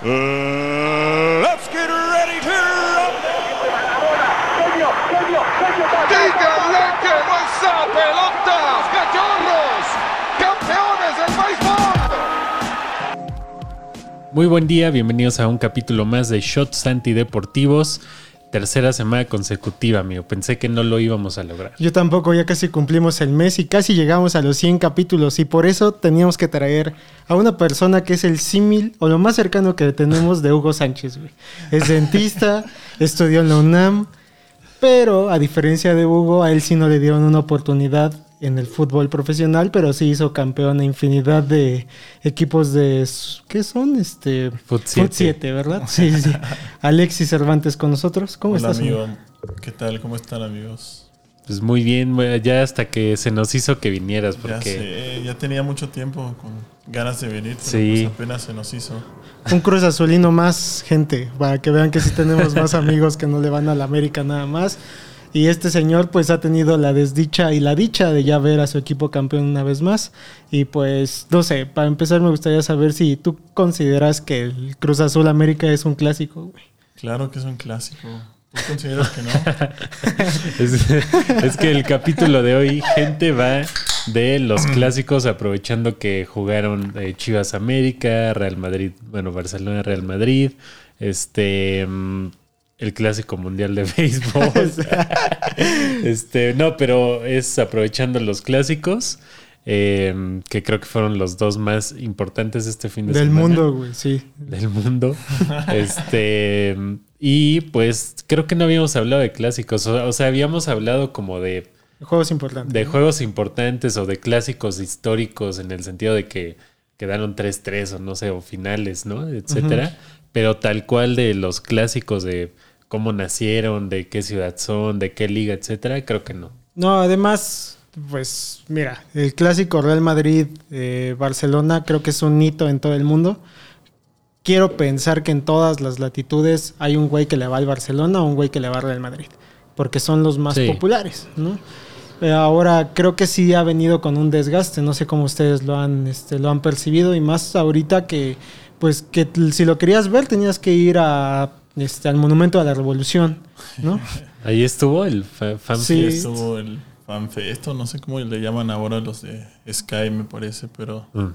Uh, let's get ready to ¡Díganle que no esa pelota! ¡Cachorros! ¡Campeones del béisbol! Muy buen día, bienvenidos a un capítulo más de Shots Antideportivos. Tercera semana consecutiva, amigo. Pensé que no lo íbamos a lograr. Yo tampoco, ya casi cumplimos el mes y casi llegamos a los 100 capítulos y por eso teníamos que traer a una persona que es el símil o lo más cercano que tenemos de Hugo Sánchez, güey. Es dentista, estudió en la UNAM, pero a diferencia de Hugo, a él sí no le dieron una oportunidad en el fútbol profesional, pero sí hizo campeón a infinidad de equipos de... ¿Qué son? Este... Foot 7. 7, ¿verdad? Sí, sí. Alexis Cervantes con nosotros. ¿Cómo Hola estás? amigo, ¿qué tal? ¿Cómo están amigos? Pues muy bien, ya hasta que se nos hizo que vinieras, Ya porque sé, ya tenía mucho tiempo con ganas de venir, pero Sí. pues apenas se nos hizo. Un Cruz Azulino más, gente, para que vean que sí tenemos más amigos que no le van a la América nada más. Y este señor pues ha tenido la desdicha y la dicha de ya ver a su equipo campeón una vez más. Y pues, no sé, para empezar me gustaría saber si tú consideras que el Cruz Azul América es un clásico, güey. Claro que es un clásico. ¿Tú consideras que no? es, es que el capítulo de hoy, gente va de los clásicos, aprovechando que jugaron eh, Chivas América, Real Madrid, bueno, Barcelona, Real Madrid, este, mm, el clásico mundial de béisbol. este, no, pero es aprovechando los clásicos, eh, que creo que fueron los dos más importantes este fin de Del semana mundo, güey, sí. del mundo. este y pues creo que no habíamos hablado de clásicos, o, o sea, habíamos hablado como de, Juegos importantes. de ¿no? juegos importantes o de clásicos históricos en el sentido de que quedaron 3-3 o no sé, o finales, ¿no? Etcétera. Pero tal cual de los clásicos de cómo nacieron, de qué ciudad son, de qué liga, etcétera, creo que no. No, además, pues mira, el clásico Real Madrid-Barcelona creo que es un hito en todo el mundo. Quiero pensar que en todas las latitudes hay un güey que le va al Barcelona o un güey que le va al Real Madrid, porque son los más Sí. populares, ¿no? Eh, Ahora creo que sí ha venido con un desgaste, no sé cómo ustedes lo han, este, lo han percibido y más ahorita que, pues, que si lo querías ver tenías que ir a, este, al Monumento a la Revolución, ¿no? Ahí estuvo el fa- fan Sí. Estuvo el fanfesto, no sé cómo le llaman ahora los de Sky, me parece, pero... Mm.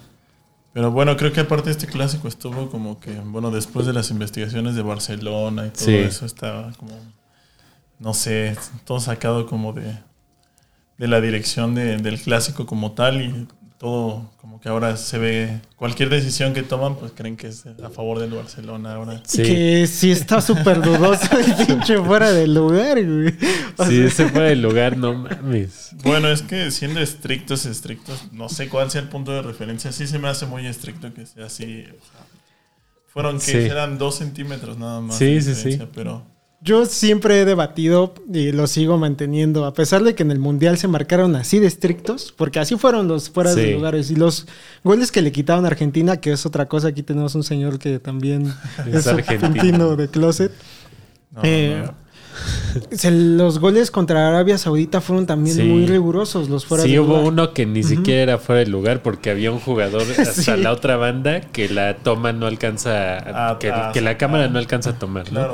Pero bueno, creo que aparte este clásico estuvo como que, bueno, después de las investigaciones de Barcelona y todo Sí. eso, estaba como, no sé, todo sacado como de, de la dirección de- del clásico como tal y todo como que ahora se ve, cualquier decisión que toman, pues creen que es a favor del Barcelona ahora. Sí. Que sí está súper dudoso el pinche fuera del lugar, güey. O Sí, sea, ese fue el lugar, no mames. Bueno, es que siendo estrictos, estrictos, no sé cuál sea el punto de referencia. Sí se me hace muy estricto que sea así. o sea, fueron que Sí. eran dos centímetros nada más. Sí, de sí, sí. Pero Yo siempre he debatido y lo sigo manteniendo, a pesar de que en el Mundial se marcaron así de estrictos, porque así fueron los fuera Sí. de lugares. Y los goles que le quitaron a Argentina, que es otra cosa, aquí tenemos un señor que también Es es, argentino. argentino de closet. no, Eh, no. Se- los goles contra Arabia Saudita fueron también Sí. muy rigurosos, los fuera Sí, de hubo lugar. uno que ni siquiera era fuera de lugar porque había un jugador hasta Sí. la otra banda que la toma no alcanza, a- Ah, que, ah, que la cámara ah. no alcanza a tomar, ¿no?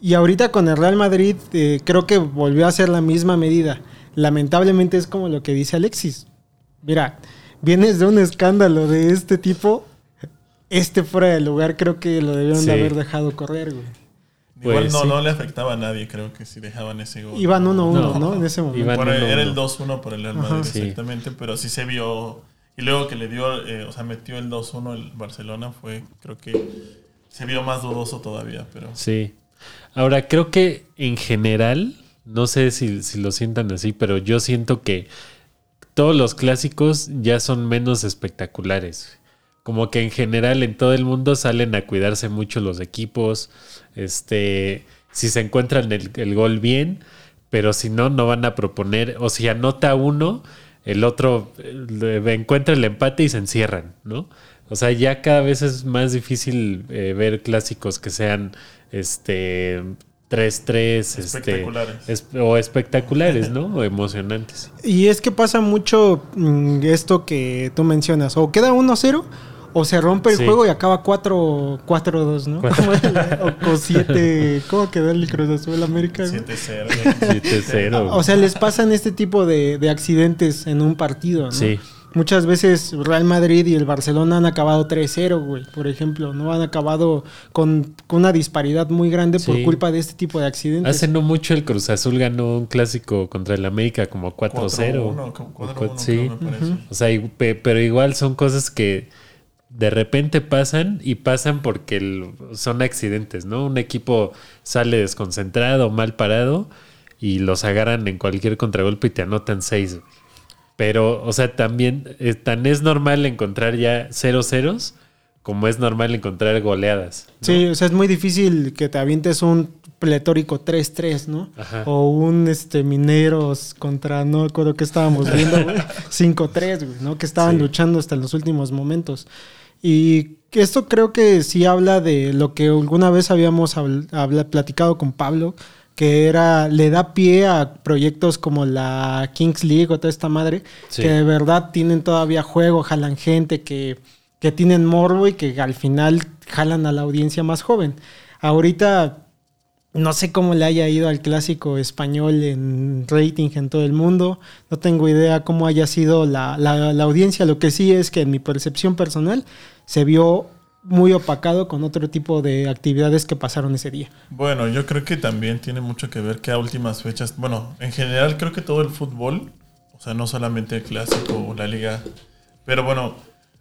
Y ahorita con el Real Madrid eh, creo que volvió a ser la misma medida. Lamentablemente es como lo que dice Alexis. Mira, vienes de un escándalo de este tipo. Este fuera de lugar creo que lo debieron Sí. de haber dejado correr, güey. Igual Pues no, sí. no le afectaba a nadie, creo que si dejaban ese gol. Iban 1-1, No. ¿no? En ese momento. Iban- Bueno, uno, era el uno. 2-1 por el Real Ajá. Madrid, Sí. exactamente, pero sí se vio. Y luego que le dio, eh, o sea, metió el 2-1 el Barcelona, fue, creo que se vio más dudoso todavía, pero. Sí. Ahora, creo que en general, no sé si, lo sientan así, pero yo siento que todos los clásicos ya son menos espectaculares. Como que en general en todo el mundo salen a cuidarse mucho los equipos. Este, si se encuentran el, gol bien, pero si no, no van a proponer. O si anota uno, el otro eh, encuentra el empate y se encierran, ¿no? O sea, ya cada vez es más difícil eh, ver clásicos que sean este 3-3 este, Espectaculares. es- o espectaculares, ¿no? O emocionantes. Y es que pasa mucho mm, esto que tú mencionas. O queda 1-0 o se rompe el Sí. juego y acaba 4 4-2, ¿no? Como el- o 7, ¿cómo quedó el Cruz Azul América? güey? 7-0. 7-0. O sea, les pasan este tipo de, de accidentes en un partido, ¿no? Sí. Muchas veces Real Madrid y el Barcelona han acabado 3-0, güey, por ejemplo, ¿no? Han acabado con, con una disparidad muy grande por culpa de este tipo de accidentes. Hace no mucho el Cruz Azul ganó un clásico contra el América como 4-0. 4-1, como 4-1, O cu- sí. creo, me parece. O sea, y- pero igual son cosas que de repente pasan y pasan porque el- son accidentes, ¿no? Un equipo sale desconcentrado, mal parado y los agarran en cualquier contragolpe y te anotan seis. güey. Pero, o sea, también eh, tan es normal encontrar ya cero ceros como es normal encontrar goleadas. ¿no? Sí, o sea, es muy difícil que te avientes un pletórico 3-3, ¿no? Ajá. O un este Mineros contra, no recuerdo que estábamos viendo, güey, 5-3, güey, ¿no? Que estaban Sí. luchando hasta los últimos momentos. Y esto creo que sí habla de lo que alguna vez habíamos habl- habla- platicado con Pablo, que era, le da pie a proyectos como la Kings League o toda esta madre, Sí. que de verdad tienen todavía juego, jalan gente, que, que tienen morbo y que al final jalan a la audiencia más joven. Ahorita no sé cómo le haya ido al clásico español en rating en todo el mundo. No tengo idea cómo haya sido la, la- la audiencia. Lo que sí es que en mi percepción personal se vio muy opacado con otro tipo de actividades que pasaron ese día. Bueno, yo creo que también tiene mucho que ver que a últimas fechas, bueno, en general creo que todo el fútbol, o sea, no solamente el clásico o la liga, pero bueno,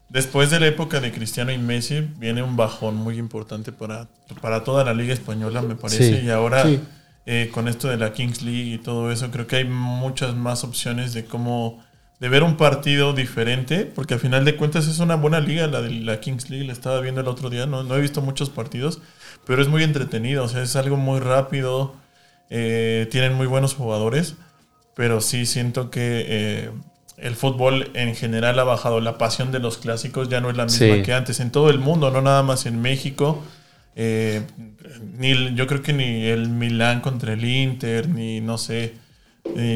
después de la época de Cristiano y Messi viene un bajón muy importante para, para toda la liga española, me parece, Sí. y ahora Sí. eh, con esto de la Kings League y todo eso, creo que hay muchas más opciones de cómo de ver un partido diferente, porque al final de cuentas es una buena liga la de la Kings League, la estaba viendo el otro día, no, no he visto muchos partidos, pero es muy entretenido, o sea, es algo muy rápido, eh, tienen muy buenos jugadores, pero sí siento que eh, el fútbol en general ha bajado, la pasión de los clásicos ya no es la misma Sí. que antes, en todo el mundo, no nada más en México. eh, ni, yo creo que ni el Milán contra el Inter, ni no sé,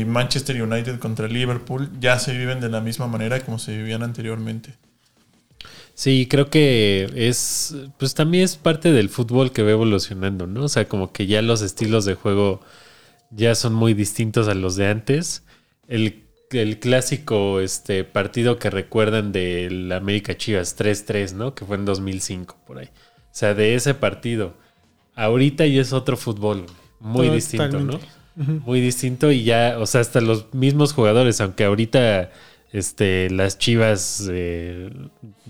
Manchester United contra Liverpool, ya se viven de la misma manera como se vivían anteriormente. Sí, creo que es, pues también es parte del fútbol que va evolucionando, ¿no? O sea, como que ya los estilos de juego ya son muy distintos a los de antes. El, el clásico este, partido que recuerdan del América Chivas 3-3, ¿no? Que fue en 2005, por ahí. O sea, de ese partido. Ahorita ya es otro fútbol, muy distinto, ¿no? Muy distinto y ya, o sea, hasta los mismos jugadores, aunque ahorita este, las Chivas eh,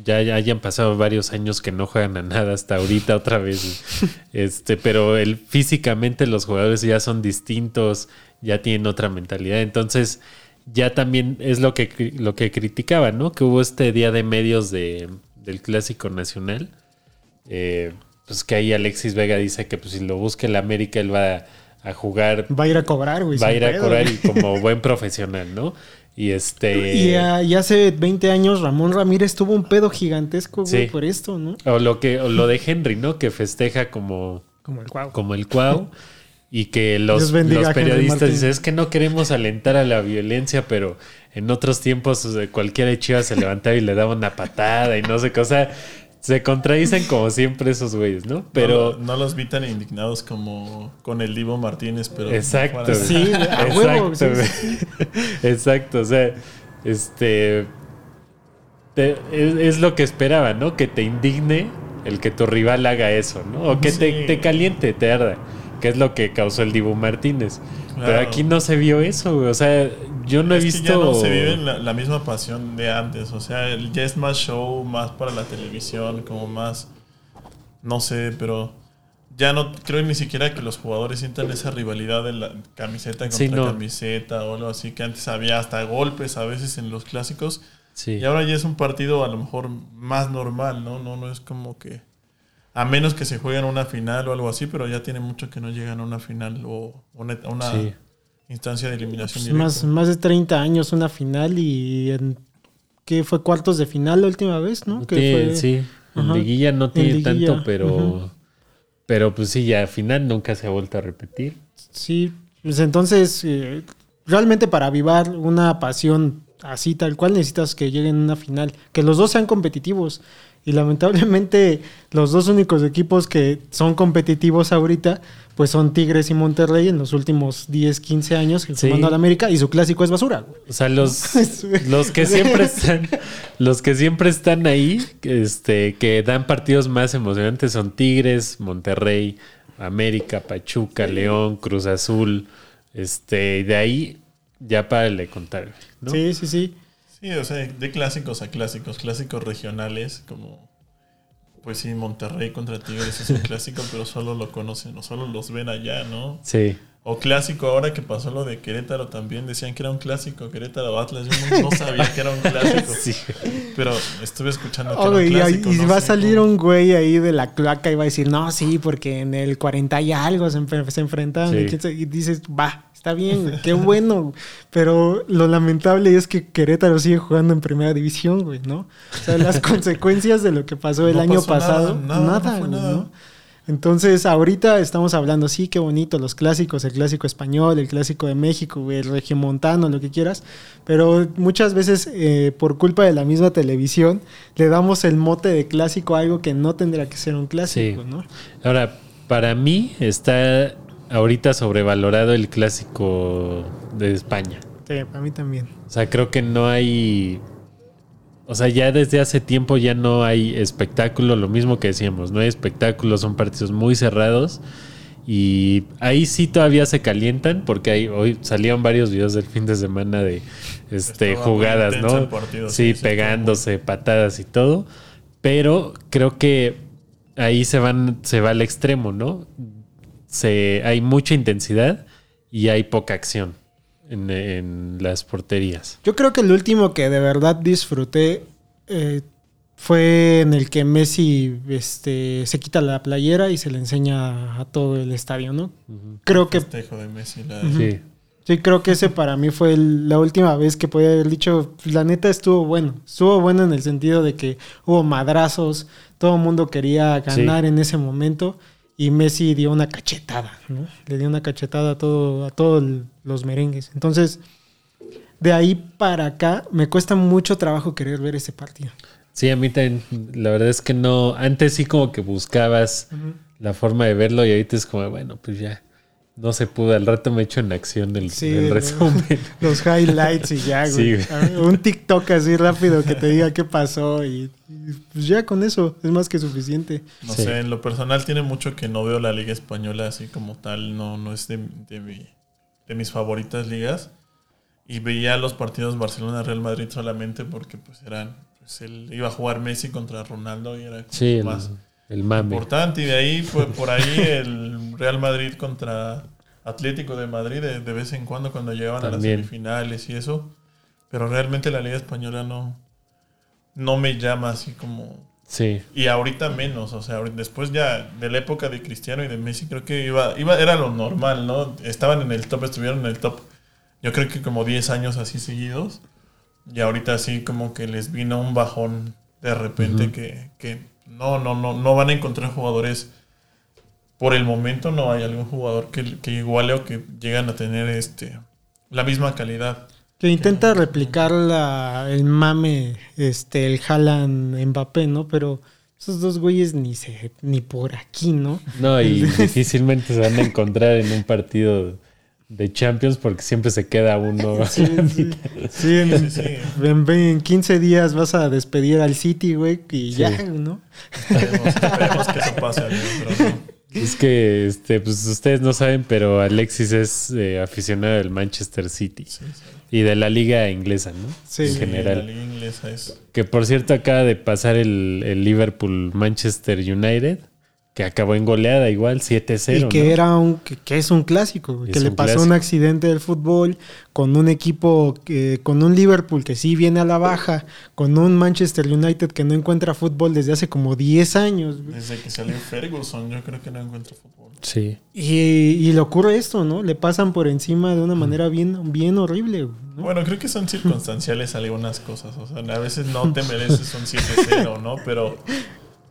ya, ya hayan pasado varios años que no juegan a nada hasta ahorita otra vez. este, pero el, físicamente los jugadores ya son distintos, ya tienen otra mentalidad. Entonces, ya también es lo que, lo que criticaban, ¿no? Que hubo este día de medios de, del Clásico Nacional. Eh, pues que ahí Alexis Vega dice que pues, si lo busca el América, él va a, a jugar Va a ir a cobrar, güey. va a ir a cobrar güey. y como buen profesional, ¿no? Y este. Y, y hace 20 años Ramón Ramírez tuvo un pedo gigantesco, güey, Sí. por esto, ¿no? O lo que, o lo de Henry, ¿no? Que festeja como, Como el cuau. como el cuau. Y que los, los periodistas dicen, es que no queremos alentar a la violencia, pero en otros tiempos de Chivas se levantaba y le daba una patada y no sé qué. O sea, se contradicen como siempre esos güeyes, ¿no? Pero... no, no los vi tan indignados como con el Divo Martínez, pero Exacto. Sí, a huevo, sí, Exacto, sí, güey. Exacto, o sea, este te- es, es lo que esperaba, ¿no? Que te indigne el que tu rival haga eso, ¿no? O que te, Sí. te caliente, te arda, que es lo que causó el Dibu Martínez. Pero Claro. aquí no se vio eso, güey. O sea, yo no he visto. que ya no se vive la, la misma pasión de antes. O sea, ya es más show, más para la televisión, como más. No sé, pero ya no creo ni siquiera que los jugadores sientan esa rivalidad de la camiseta contra Sí, no. camiseta o algo así, que antes había hasta golpes a veces en los clásicos. Sí. Y ahora ya es un partido a lo mejor más normal, ¿no? No, no es como que. A menos que se jueguen una final o algo así, pero ya tiene mucho que no llegan a una final o una, a una Sí. instancia de eliminación Pues más, más de 30 años una final y en que fue cuartos de final la última vez, ¿no? No Que tiene- fue- sí, en liguilla no tiene liguilla, tanto, pero. Pero pues sí, ya al final nunca se ha vuelto a repetir. Sí, pues entonces eh, realmente para avivar una pasión así tal cual necesitas que lleguen a una final, que los dos sean competitivos Y lamentablemente los dos únicos equipos que son competitivos ahorita pues son Tigres y Monterrey en los últimos 10, 15 años que Sí. jugando a la América y su clásico es basura. güey. O sea, los, los que siempre están, los que siempre están ahí, este, que dan partidos más emocionantes son Tigres, Monterrey, América, Pachuca, León, Cruz Azul, este, y de ahí ya para de contar, ¿no? Sí, sí, sí. Sí, o sea, de clásicos a clásicos, clásicos regionales, como, pues sí, Monterrey contra Tigres es un clásico, pero solo lo conocen, o solo los ven allá, ¿no? Sí. O clásico, ahora que pasó lo de Querétaro también, decían que era un clásico, Querétaro Atlas, yo no, no sabía que era un clásico, Sí. pero estuve escuchando que Oh, era un y, clásico. y no va a salir un güey ahí de la cloaca y va a decir, no, sí, porque en el 40 y algo se, se. Sí. Y dices, va, está bien, güey, qué bueno. Pero lo lamentable es que Querétaro sigue jugando en primera división, güey, ¿no? O sea, las consecuencias de lo que pasó el No año pasó pasado, nada, nada, no fue güey, nada. ¿no? Entonces, ahorita estamos hablando, sí, qué bonito, los clásicos, el clásico español, el clásico de México, güey, el regiomontano, lo que quieras, pero muchas veces, eh, por culpa de la misma televisión, le damos el mote de clásico a algo que no tendría que ser un clásico, Sí. ¿no? Ahora, para mí está ahorita sobrevalorado el clásico de España. Sí, para mí también. O sea, creo que no hay. O sea, ya desde hace tiempo ya no hay espectáculo, lo mismo que decíamos, no hay espectáculo, son partidos muy cerrados. Y ahí sí todavía se calientan, porque hay, hoy salieron varios videos del fin de semana de este, Estaba jugadas, ¿no? el partido, sí, sí, sí, pegándose, patadas y todo. Pero creo que ahí se van, se va al extremo, ¿no? Se, hay mucha intensidad y hay poca acción en, en las porterías. Yo creo que el último que de verdad disfruté eh, fue en el que Messi este, se quita la playera y se le enseña a todo el estadio, ¿no? Creo que Festejo de Messi, la- Sí. Sí, creo que ese para mí fue el- la última vez que podía haber dicho, "Pues, la neta estuvo bueno. Estuvo bueno en el sentido de que hubo madrazos, todo el mundo quería ganar en ese momento y Messi dio una cachetada, ¿no? Le dio una cachetada a todo a todos los merengues. Entonces, de ahí para acá me cuesta mucho trabajo querer ver ese partido. Sí, a mí también. La verdad es que no. Antes sí como que buscabas la forma de verlo y ahorita es como, bueno, pues ya. No se pudo. Al rato me echo en acción el, Sí, el ¿no? resumen. Los highlights y ya, güey. Sí, Un TikTok así rápido que te diga qué pasó y, y pues ya con eso es más que suficiente. No Sí. sé, en lo personal tiene mucho que no veo la liga española así como tal, no, no es de, de, mi- de mis favoritas ligas. Y veía los partidos Barcelona-Real Madrid solamente porque pues eran, pues él iba a jugar Messi contra Ronaldo y era como el, más el mame. importante. Y de ahí fue por ahí el Real Madrid contra Atlético de Madrid de, de vez en cuando cuando llegaban a las semifinales y eso. Pero realmente la liga española no, no me llama así como... Sí. Y ahorita menos, o sea, después ya de la época de Cristiano y de Messi, creo que iba, iba, era lo normal, ¿no? Estaban en el top, estuvieron en el top, yo creo que como 10 años así seguidos. Y ahorita así como que les vino un bajón de repente que, que no, no, no, no van a encontrar jugadores. Por el momento no hay algún jugador que, que iguale o que llegan a tener este la misma calidad. Que intenta replicar la, el mame, este, el Haaland Mbappé, ¿no? Pero esos dos güeyes ni se, ni por aquí, ¿no? No, y difícilmente se van a encontrar en un partido de Champions porque siempre se queda uno. Sí, sí. Sí, en, Sí, sí. en- en 15 días vas a despedir al City, güey, y Sí. ya, ¿no? Esperemos, esperemos que eso pase, pero no. Es que, este, pues ustedes no saben, pero Alexis es eh, aficionado del Manchester City Sí, sí. y de la liga inglesa, ¿no? Sí. en Sí, La general. liga inglesa es Que por cierto acaba de pasar el, el Liverpool-Manchester United, que acabó en goleada igual, 7-0. Y que ¿no? era un, que, que es un clásico, güey, Es que le pasó clásico. un accidente del fútbol con un equipo, que, con un Liverpool que sí viene a la baja, con un Manchester United que no encuentra fútbol desde hace como 10 años. desde que salió Ferguson, yo creo que no encuentra fútbol. Sí. Y, y le ocurre esto, ¿no? Le pasan por encima de una manera bien, bien horrible. güey, ¿no? Bueno, creo que son circunstanciales algunas cosas. O sea, a veces no te mereces un 7-0, ¿no? Pero,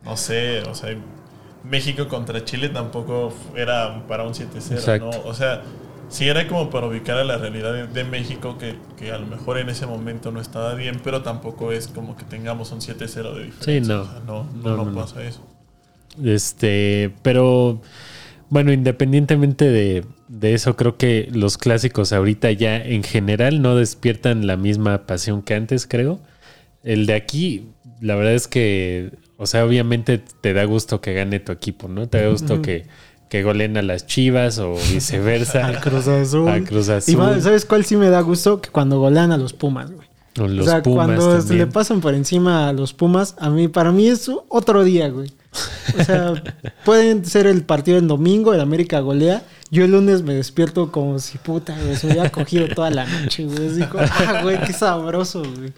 no sé, o sea, México contra Chile tampoco era para un 7-0, Exacto. ¿no? O sea, sí era como para ubicar a la realidad de, de México, que, que a lo mejor en ese momento no estaba bien, pero tampoco es como que tengamos un 7-0 de diferencia. Sí, no. O sea, no, No, no, no, no no. pasa eso. Este, pero bueno, independientemente de, de eso, creo que los clásicos ahorita ya en general no despiertan la misma pasión que antes, creo. El de aquí, la verdad es que, o sea, obviamente te da gusto que gane tu equipo, ¿no? Te da gusto que, que goleen a las chivas o viceversa. Cruz Azul. A Cruz Y Azul. ma- ¿sabes cuál sí me da gusto? Que cuando golean a los Pumas, güey. o los o sea, Pumas cuando se también. le pasan por encima a los Pumas, a mí, para mí es otro día, güey. O sea, pueden ser el partido el domingo, el América golea. Yo el lunes me despierto como si puta, güey, se me hubiera cogido toda la noche, güey. Así como, ah, güey, qué sabroso, güey.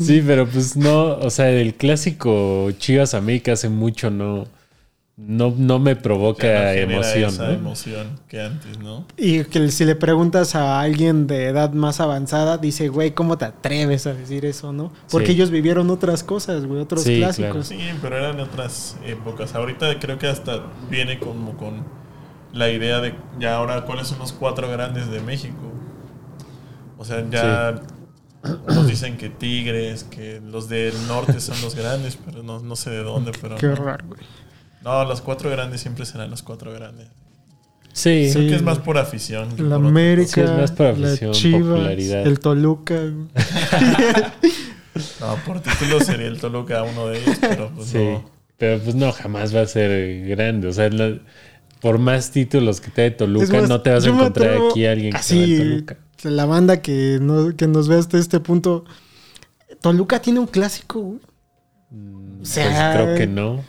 Sí, pero pues no, o sea, el clásico Chivas América hace mucho no, no, no me Ya provoca no emoción, esa ¿no? emoción que antes, ¿no? Y que si le preguntas a alguien de edad más avanzada, dice, güey, ¿cómo te atreves a decir eso, no? Porque Sí. ellos vivieron otras cosas, güey, otros Sí, clásicos. Sí, pero eran otras épocas. Ahorita creo que hasta viene como con la idea de ya ahora cuáles son los cuatro grandes de México. O sea, ya nos dicen que Tigres, que los del norte son los grandes, pero no, no sé de dónde, pero Qué no. raro, güey. No, los cuatro grandes siempre serán los cuatro grandes. Sí, Sí. Creo que es más por afición. que La por América, Sí, es más por la afición, Chivas, popularidad. el Toluca. No, por título sería el Toluca uno de ellos, pero pues sí. no. Pero pues no, jamás va a ser grande. O sea, la- por más títulos que te dé Toluca, más, no te vas a encontrar aquí a alguien que así, te va a Toluca. La banda que, no, que nos ve hasta este punto. Toluca tiene un clásico, güey. O Pues sea, creo que no.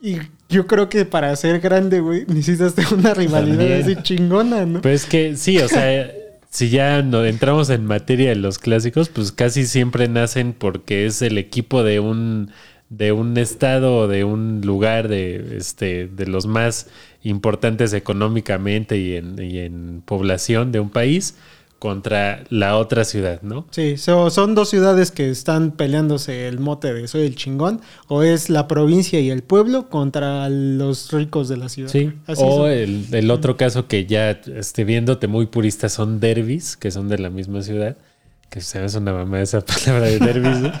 Y yo creo que para ser grande, güey, necesitas tener una rivalidad También. así chingona, ¿no? Pero es que sí, o sea, si ya no entramos en materia de los clásicos, pues casi siempre nacen porque es el equipo de un de un estado o de un lugar de este de los más importantes económicamente y en, y en población de un país contra la otra ciudad, ¿no? Sí, so- son dos ciudades que están peleándose el mote de soy el chingón, o es la provincia y el pueblo contra los ricos de la ciudad. Sí. Así o el otro caso que ya esté viéndote muy purista son derbis, que son de la misma ciudad. Que se me hace una mamá esa palabra de derbis, ¿no?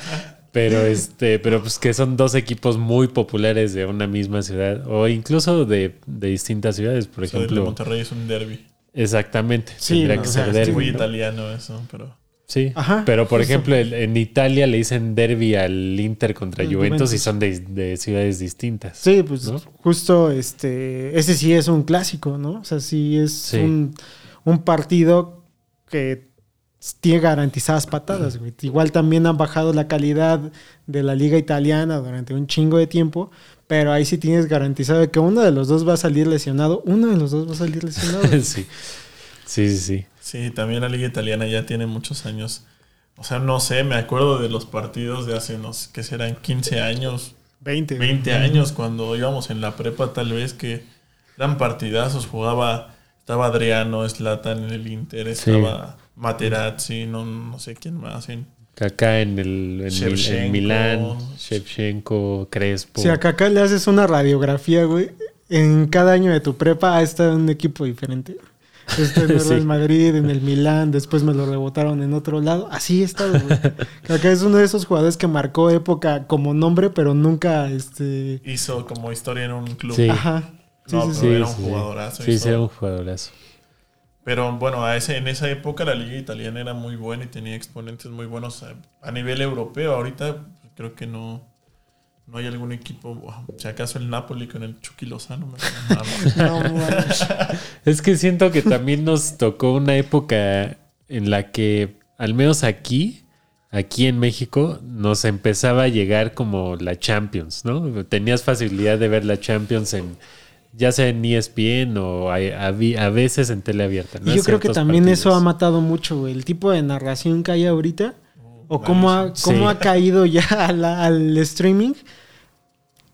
Pero este, pero pues que son dos equipos muy populares de una misma ciudad. O incluso de, de distintas ciudades, por O sea, el de ejemplo. Monterrey es un derby. Exactamente. Sí, tendría no, que o ser sea, derbi. Muy ¿no? italiano eso, pero... Sí. Ajá, pero por justo. ejemplo, el- en Italia le dicen derby al Inter contra El Juventus, y son de, de ciudades distintas. Sí, pues ¿no? justo este, ese sí es un clásico, ¿no? O sea, sí es Sí. Un, un partido que tiene garantizadas patadas, güey. Igual también han bajado la calidad de la liga italiana durante un chingo de tiempo, pero ahí sí tienes garantizado que uno de los dos va a salir lesionado, uno de los dos va a salir lesionado. sí. Sí, sí, sí. Sí, también la liga italiana ya tiene muchos años. O sea, no sé, me acuerdo de los partidos de hace unos, que serán 15 años, 20. güey. 20 años, cuando íbamos en la prepa tal vez, que eran partidazos, jugaba, estaba Adriano, Slatan en el Inter, Sí. Materazzi, no, no sé quién más. En, Acá en el en, Mil- en Shevchenko. Milán, Shevchenko, Crespo. Si acá, acá le haces una radiografía, güey, en cada año de tu prepa ha estado en un equipo diferente. Este en el Sí. Real Madrid, en el Milán, después me lo rebotaron en otro lado. Así he estado, güey. Acá es uno de esos jugadores que marcó época como nombre, pero nunca, este... hizo como historia en un club. Sí. Ajá. Sí, No, sí, pero sí. era un jugadorazo, Sí, sí, era un jugadorazo. Pero bueno, a ese, en esa época la liga italiana era muy buena y tenía exponentes muy buenos a, a nivel europeo. Ahorita creo que no, no hay algún equipo, wow, si acaso el Napoli con el Chucky Lozano. No. Es que siento que también nos tocó una época en la que, al menos aquí, aquí en México, nos empezaba a llegar como la Champions, ¿no? Tenías facilidad de ver la Champions en ya sea en ESPN o a, a veces en tele abierta. ¿no? Y yo creo que también eso ha matado mucho, güey. El tipo de narración que hay ahorita, o cómo ha, cómo Sí. ha caído ya la- al streaming,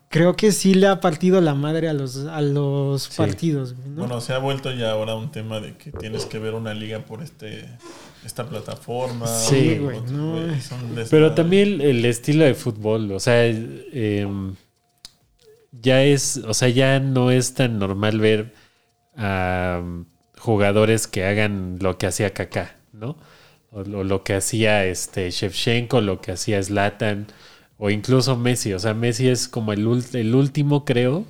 creo que sí le ha partido la madre a los, a los Sí. partidos, güey, ¿no? Bueno, se ha vuelto ya ahora un tema de que tienes que ver una liga por este esta plataforma. Sí, güey, no, Pero también el estilo de fútbol, o sea, em, ya es, o sea, ya no es tan normal ver a um, jugadores que hagan lo que hacía Kaká, ¿no? O, o lo que hacía este Shevchenko, lo que hacía Zlatan, o incluso Messi. O sea, Messi es como el, el último, creo,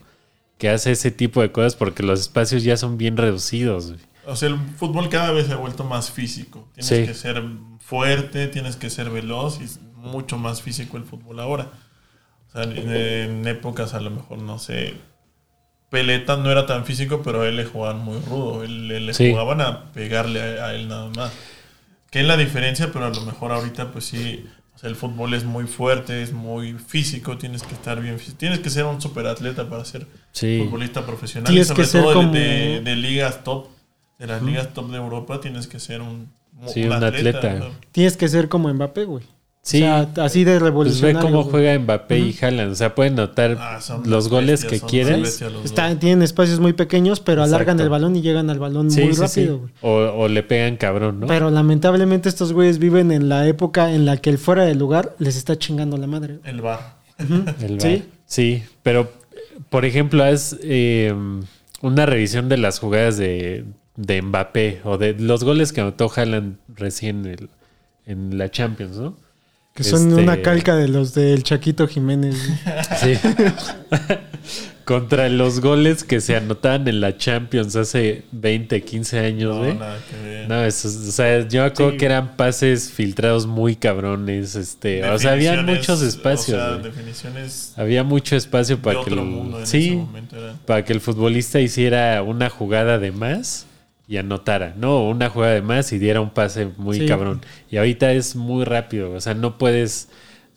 que hace ese tipo de cosas porque los espacios ya son bien reducidos. güey. O sea, el fútbol cada vez se ha vuelto más físico. Tienes Sí. que ser fuerte, tienes que ser veloz y es mucho más físico el fútbol ahora. O sea, en, en épocas a lo mejor, no sé, Peleta no era tan físico, pero a él le jugaban muy rudo. Él, él le Sí. jugaban a pegarle a, a él nada más. Que es la diferencia, pero a lo mejor ahorita pues sí, o sea, el fútbol es muy fuerte, es muy físico, tienes que estar bien físico. Tienes que ser un superatleta para ser Sí. futbolista profesional. Tienes y sobre que ser todo de- como- de, de ligas top, de las ligas top de Europa, tienes que ser un, Sí, un atleta. ¿no? Tienes que ser como Mbappé, güey. Sí. O sea, así de Pues ve revolucionario. cómo juega Mbappé y Haaland. O sea, pueden notar Ah, los goles bestias, que son quieras. bestias los Está- dos. tienen espacios muy pequeños, pero alargan el balón y llegan al balón Sí, muy sí, sí. rápido, güey. O, o le pegan cabrón, ¿no? Pero lamentablemente estos güeyes viven en la época en la que el fuera del lugar les está chingando la madre. El bar. El Sí. Sí, pero por ejemplo, haz eh, una revisión de las jugadas de, de Mbappé o de los goles que anotó Haaland recién en, el- en la Champions, ¿no? Que son Este- una calca de los del Chaquito Jiménez. Sí. Contra los goles que se anotaban en la Champions hace 20, 15 años, No, que ver. No, eso, o sea, yo acuerdo Sí. que eran pases filtrados muy cabrones, este, o sea, había muchos espacios, O sea, definiciones había mucho espacio para que el, mundo en ese sí, para que el futbolista hiciera una jugada de más y anotara, no, una jugada de más y diera un pase muy Sí. cabrón. Y ahorita es muy rápido, o sea, no puedes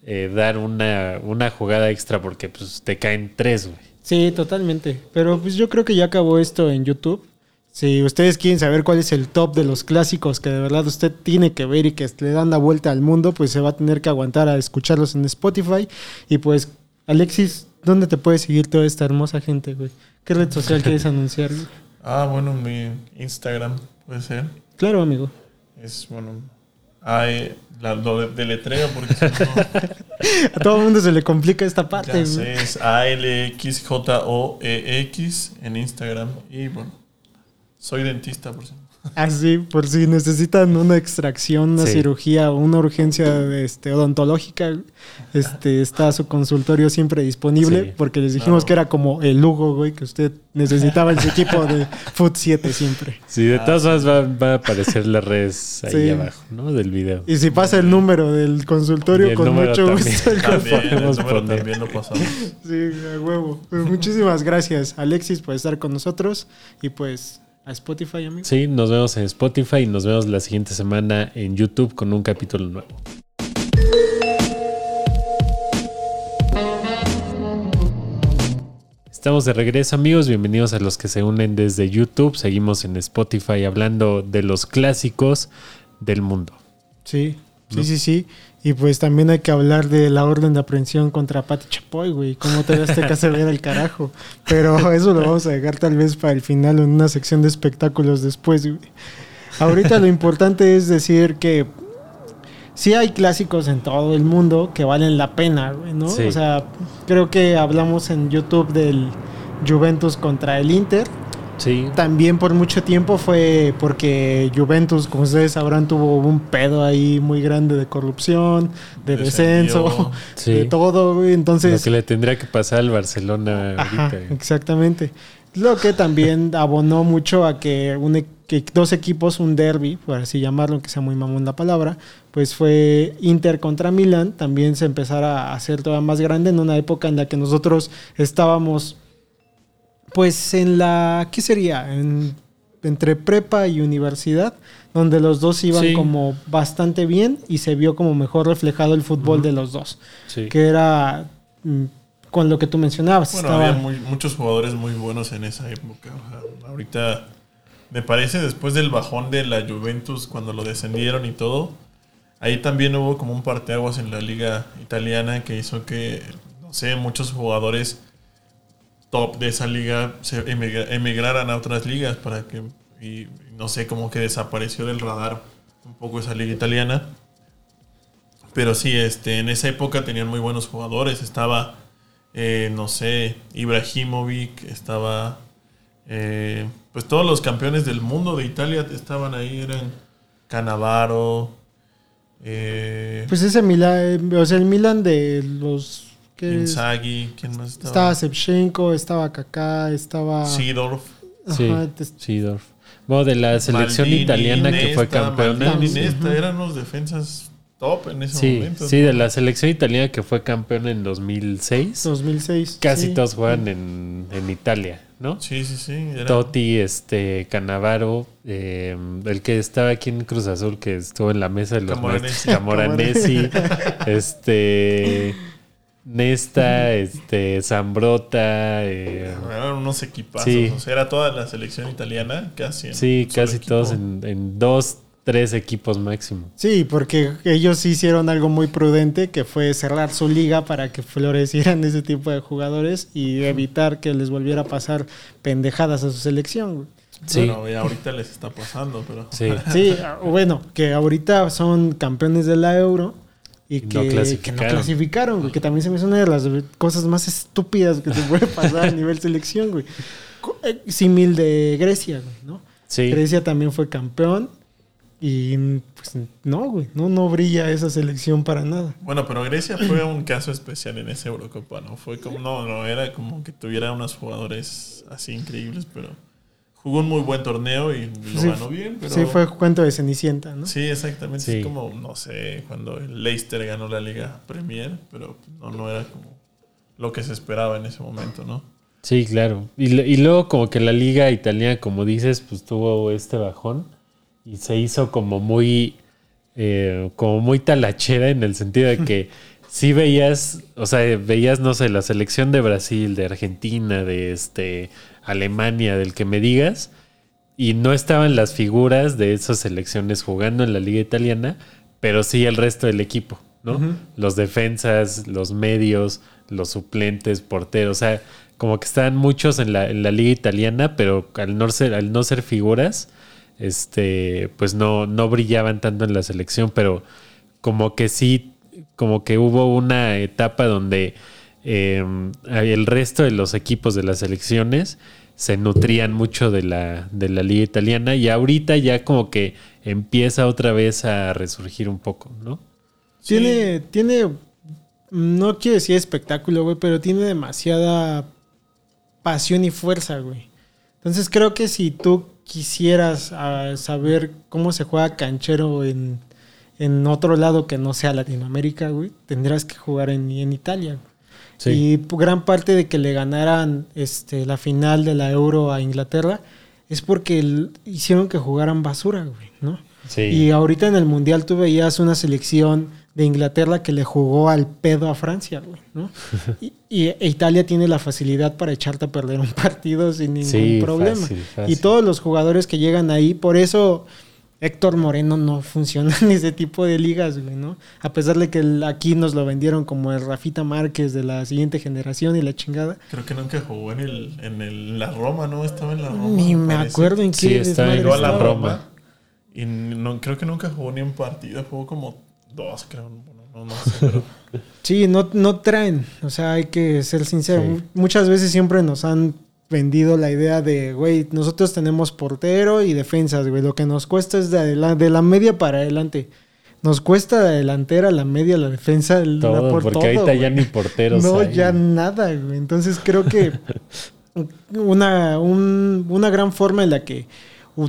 eh, dar una, una jugada extra porque pues te caen tres, güey. Sí, totalmente. Pero pues yo creo que ya acabó esto en YouTube. Si ustedes quieren saber cuál es el top de los clásicos que de verdad usted tiene que ver y que le dan la vuelta al mundo, pues se va a tener que aguantar a escucharlos en Spotify. Y pues, Alexis, ¿dónde te puede seguir toda esta hermosa gente, güey? ¿Qué red social quieres anunciar? güey? Ah, bueno, mi Instagram puede ser. Claro, amigo. Es, bueno, ay, la, lo de- deletreo porque si no, A todo el mundo se le complica esta parte, ya sé, es ALXJOEX E en Instagram. Y bueno, soy dentista, por si Así, por si necesitan una extracción, una Sí. cirugía o una urgencia este, odontológica, este, está su consultorio siempre disponible, Sí. porque les dijimos Claro. que era como el Lugo, güey, que usted necesitaba en su equipo de Foot 7 siempre. Sí, de todas formas va, va a aparecer las redes ahí Sí. abajo, ¿no? Del video. Y si pasa el número del consultorio, el con mucho también. gusto. También, el podemos número poner. también lo pasamos. Sí, a huevo. Pues muchísimas gracias, Alexis, por estar con nosotros y pues a Spotify, amigo. Sí, nos vemos en Spotify y nos vemos la siguiente semana en YouTube con un capítulo nuevo. Estamos de regreso amigos, bienvenidos a los que se unen desde YouTube. Seguimos en Spotify hablando de los clásicos del mundo. Sí, sí, sí, sí. Y pues también hay que hablar de la orden de aprehensión contra Pati Chapoy, güey. Cómo te das que se ver el carajo. Pero eso lo vamos a dejar tal vez para el final en una sección de espectáculos después, güey. Ahorita lo importante es decir que sí hay clásicos en todo el mundo que valen la pena, güey, ¿no? Sí. O sea, creo que hablamos en YouTube del Juventus contra el Inter. Sí, También por mucho tiempo fue porque Juventus, como ustedes sabrán, tuvo un pedo ahí muy grande de corrupción, de Descendió. descenso, Sí. de todo, güey. lo Entonces, que le tendría que pasar al Barcelona ajá, ahorita. exactamente. Lo que también abonó mucho a que, un e- que dos equipos, un derby, por así llamarlo, que sea muy mamón la palabra, pues fue Inter contra Milan, también se empezara a hacer todavía más grande en una época en la que nosotros estábamos, pues en la, ¿qué sería? En- entre prepa y universidad, donde los dos iban Sí. como bastante bien y se vio como mejor reflejado el fútbol de los dos, Sí. que era mm, con lo que tú mencionabas. Bueno, estaba- había muy- muchos jugadores muy buenos en esa época. o sea, ahorita, me parece, después del bajón de la Juventus, cuando lo descendieron y todo, ahí también hubo como un parteaguas en la liga italiana que hizo que, no sé, muchos jugadores top de esa liga se emigra- emigraran a otras ligas para que, y no sé, como que desapareció del radar un poco esa liga italiana. Pero sí, este, en esa época tenían muy buenos jugadores. Estaba, eh, no sé, Ibrahimovic, estaba Eh, pues todos los campeones del mundo de Italia estaban ahí, eran Canavaro, eh, Pues ese Milan, o sea, el Milan de los... Inzaghi, ¿quién más estaba? Estaba Shevchenko, estaba Kaká, estaba... Seedorf. Sí, Ajá, te- Seedorf. Bueno, de la selección Maldini, italiana que fue campeona. Maldini, Nesta, eran los defensas top en ese Sí, momento. sí, ¿no? de la selección italiana que fue campeona en 2006. 2006. Casi sí. todos juegan en, en Italia, ¿no? Sí, sí, sí. era- Totti, este, Canavaro, eh, el que estaba aquí en Cruz Azul, que estuvo en la mesa de los Camoranesi. Camoranesi, este, Nesta, este, Zambrota, eh, Eran unos equipazos. Sí. O sea, era toda la selección italiana casi. en sí, casi equipo. todos en, en dos, tres equipos máximo. Sí, porque ellos sí hicieron algo muy prudente, que fue cerrar su liga para que florecieran ese tipo de jugadores y evitar que les volviera a pasar pendejadas a su selección. Sí, Bueno, ahorita les está pasando, pero. sí. Sí, ah, bueno, que ahorita son campeones de la Euro y no que, que no clasificaron. clasificaron, güey, que también se me hace una de las cosas más estúpidas que te puede pasar a nivel selección, güey. Eh, Símil de Grecia, güey, ¿no? Sí. Grecia también fue campeón y pues no, güey, no, no brilla esa selección para nada. Bueno, pero Grecia fue un caso especial en esa Eurocopa, ¿no? Fue como, no, no, era como que tuviera unos jugadores así increíbles, pero jugó un muy buen torneo y lo Sí, ganó bien, pero... Sí, fue cuento de Cenicienta, ¿no? Sí, exactamente. Sí. Es como, no sé, cuando el Leicester ganó la Liga Premier, pero no, no era como lo que se esperaba en ese momento, ¿no? Sí, claro. Y luego como que la liga italiana, como dices, pues tuvo este bajón y se hizo como muy, eh, como muy talachera en el sentido de que sí veías, o sea, veías, no sé, la selección de Brasil, de Argentina, de este Alemania, del que me digas, y no estaban las figuras de esas selecciones jugando en la liga italiana, pero sí el resto del equipo, ¿no? Los defensas, los medios, los suplentes, porteros, o sea, como que estaban muchos en la, en la liga italiana, pero al no ser, al no ser figuras, este, pues no, no brillaban tanto en la selección, pero como que sí, como que hubo una etapa donde eh, el resto de los equipos de las selecciones se nutrían mucho de la, de la liga italiana y ahorita ya como que empieza otra vez a resurgir un poco, ¿no? Sí. Tiene, tiene, no quiero decir espectáculo, güey, pero tiene demasiada pasión y fuerza, güey. Entonces creo que si tú quisieras ah, saber cómo se juega canchero en, en otro lado que no sea Latinoamérica, güey, tendrás que jugar en, en Italia. güey. Sí. Y gran parte de que le ganaran este, la final de la Euro a Inglaterra es porque el- hicieron que jugaran basura, güey, ¿no? Sí. Y ahorita en el Mundial tú veías una selección de Inglaterra que le jugó al pedo a Francia, güey, ¿no? y, y- e Italia tiene la facilidad para echarte a perder un partido sin ningún Sí, problema. fácil, fácil. Y todos los jugadores que llegan ahí, por eso Héctor Moreno no funciona en ese tipo de ligas, güey, ¿no? A pesar de que el- aquí nos lo vendieron como el Rafita Márquez de la siguiente generación y la chingada. Creo que nunca jugó en el, en el, la Roma, ¿no? Estaba en la Roma. Ni me parece. acuerdo en qué Sí, está igual a la estaba. Roma. Y no, creo que nunca jugó ni un partido, jugó como dos, creo. No, no sé, pero Sí, no, no traen. O sea, hay que ser sincero. Sí. Muchas veces siempre nos han vendido la idea de, güey, nosotros tenemos portero y defensas, güey. Lo que nos cuesta es de, adela- de la media para adelante. Nos cuesta la delantera, la media, la defensa, el, la Todo, por porque todo, ahorita ya güey. ni porteros No, hay. ya nada, güey. Entonces creo que una, un- una gran forma en la que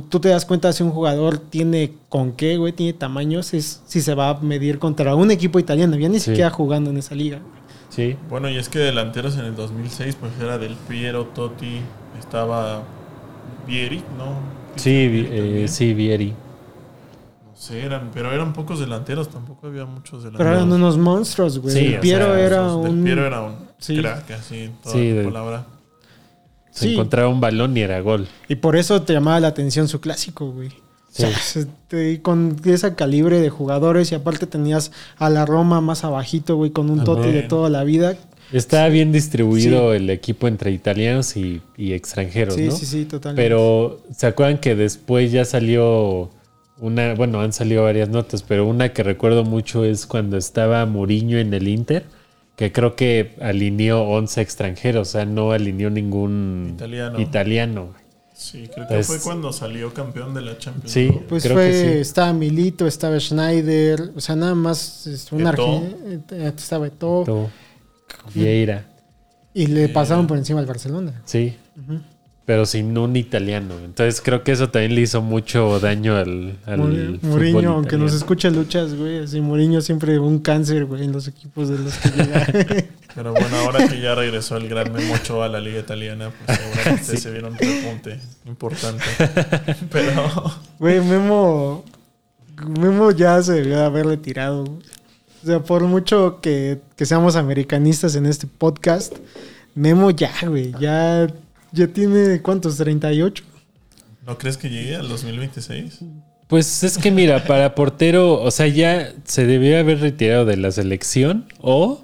tú te das cuenta si un jugador tiene con qué, güey, tiene tamaños, es si se va a medir contra un equipo italiano, ya ni Sí. siquiera jugando en esa liga. Sí, bueno, y es que delanteros en el 2006, pues era Del Piero, Totti, estaba Vieri, ¿no? sí, vi- Vieri eh, sí, Vieri. No sé, eran, pero eran pocos delanteros, tampoco había muchos Pero delanteros. eran unos monstruos, güey. Sí, el o Piero sea, era Del un... Piero era un Sí. crack, así, toda Sí, la de- palabra. Se Sí. encontraba un balón y era gol. Y por eso te llamaba la atención su clásico, güey. Sí. O sea, este, con ese calibre de jugadores y aparte tenías a la Roma más abajito, güey, con un tote de toda la vida. Estaba bien distribuido el equipo entre italianos y, y extranjeros, Sí, ¿no? sí, sí, totalmente. Pero ¿se acuerdan que después ya salió una, bueno, han salido varias notas, pero una que recuerdo mucho es cuando estaba Mourinho en el Inter, que creo que alineó 11 extranjeros, o sea, no alineó ningún Italiano. italiano, güey. Sí, creo que Es- fue cuando salió campeón de la Champions. Sí. ¿no? Pues Creo fue, que sí. estaba Milito, estaba Schneider, o sea, nada más un argentino, estaba Eto'o, Todo. Vieira. y le pasaron por encima al Barcelona. Sí. Pero sin un italiano. Entonces creo que eso también le hizo mucho daño al, al Muri- fútbol Mourinho, aunque nos escucha luchas, güey, así Mourinho siempre un cáncer, güey, en los equipos de los que llega. Pero bueno, ahora que ya regresó el gran Memo Ochoa a la liga italiana, pues seguramente se viene un repunte importante. Pero Güey, Memo, Memo ya se debió de haber retirado. güey. O sea, por mucho que, que seamos americanistas en este podcast, Memo ya, güey, ya, ya tiene, ¿cuántos? ¿38? ¿no crees que llegue al 2026? Pues es que mira, para portero, o sea, ya se debió haber retirado de la selección o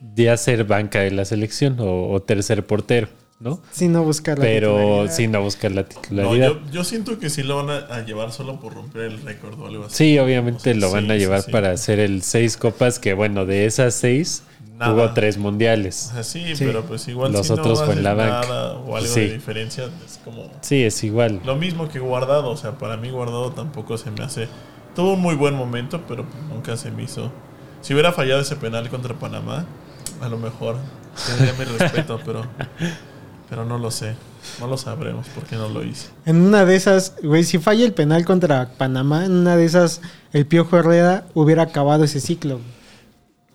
de hacer banca de la selección o, o tercer portero, ¿no? Sin no buscar la Pero titularidad. sin no buscar la No, titularidad. yo, yo siento que sí lo van a, a llevar solo por romper el récord o algo así. Sí, obviamente O sea, lo van sí, a sí, llevar sí. para hacer el seis copas, que bueno, de esas seis Nada. jugó tres mundiales. O sea, sí, Sí. pero pues igual Los si otros no fue en la banca. nada o algo Sí. de diferencia, es como Sí, es igual. lo mismo que Guardado. O sea, para mí Guardado tampoco se me hace... Tuvo un muy buen momento, pero pues, nunca se me hizo... Si hubiera fallado ese penal contra Panamá, a lo mejor tendría mi respeto, pero, pero no lo sé. No lo sabremos porque no lo hice. En una de esas, güey, si falla el penal contra Panamá, en una de esas, el Piojo Herrera hubiera acabado ese ciclo.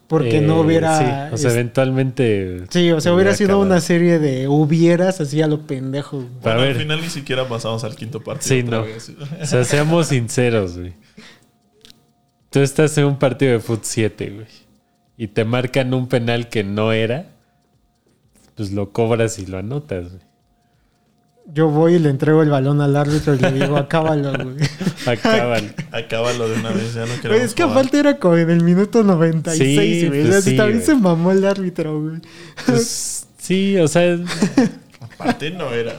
Porque no Eh, hubiera... Sí, o sea, es- eventualmente. Sí, o sea, hubiera sido acabado. una serie de hubieras así a lo pendejo. güey. Para Bueno, al ver. final ni siquiera pasamos al quinto partido. Sí, otra no. vez. O sea, seamos sinceros, güey. Tú estás en un partido de Foot 7, güey. Y te marcan un penal que no era. Pues lo cobras y lo anotas, güey. Yo voy y le entrego el balón al árbitro y le digo, acábalo, güey. Acaban. Acábalo de una vez, ya no queremos es que aparte era como en el minuto 96, Sí, güey. pues sí, también güey. se mamó el árbitro, güey. Pues sí, o sea. Aparte no era...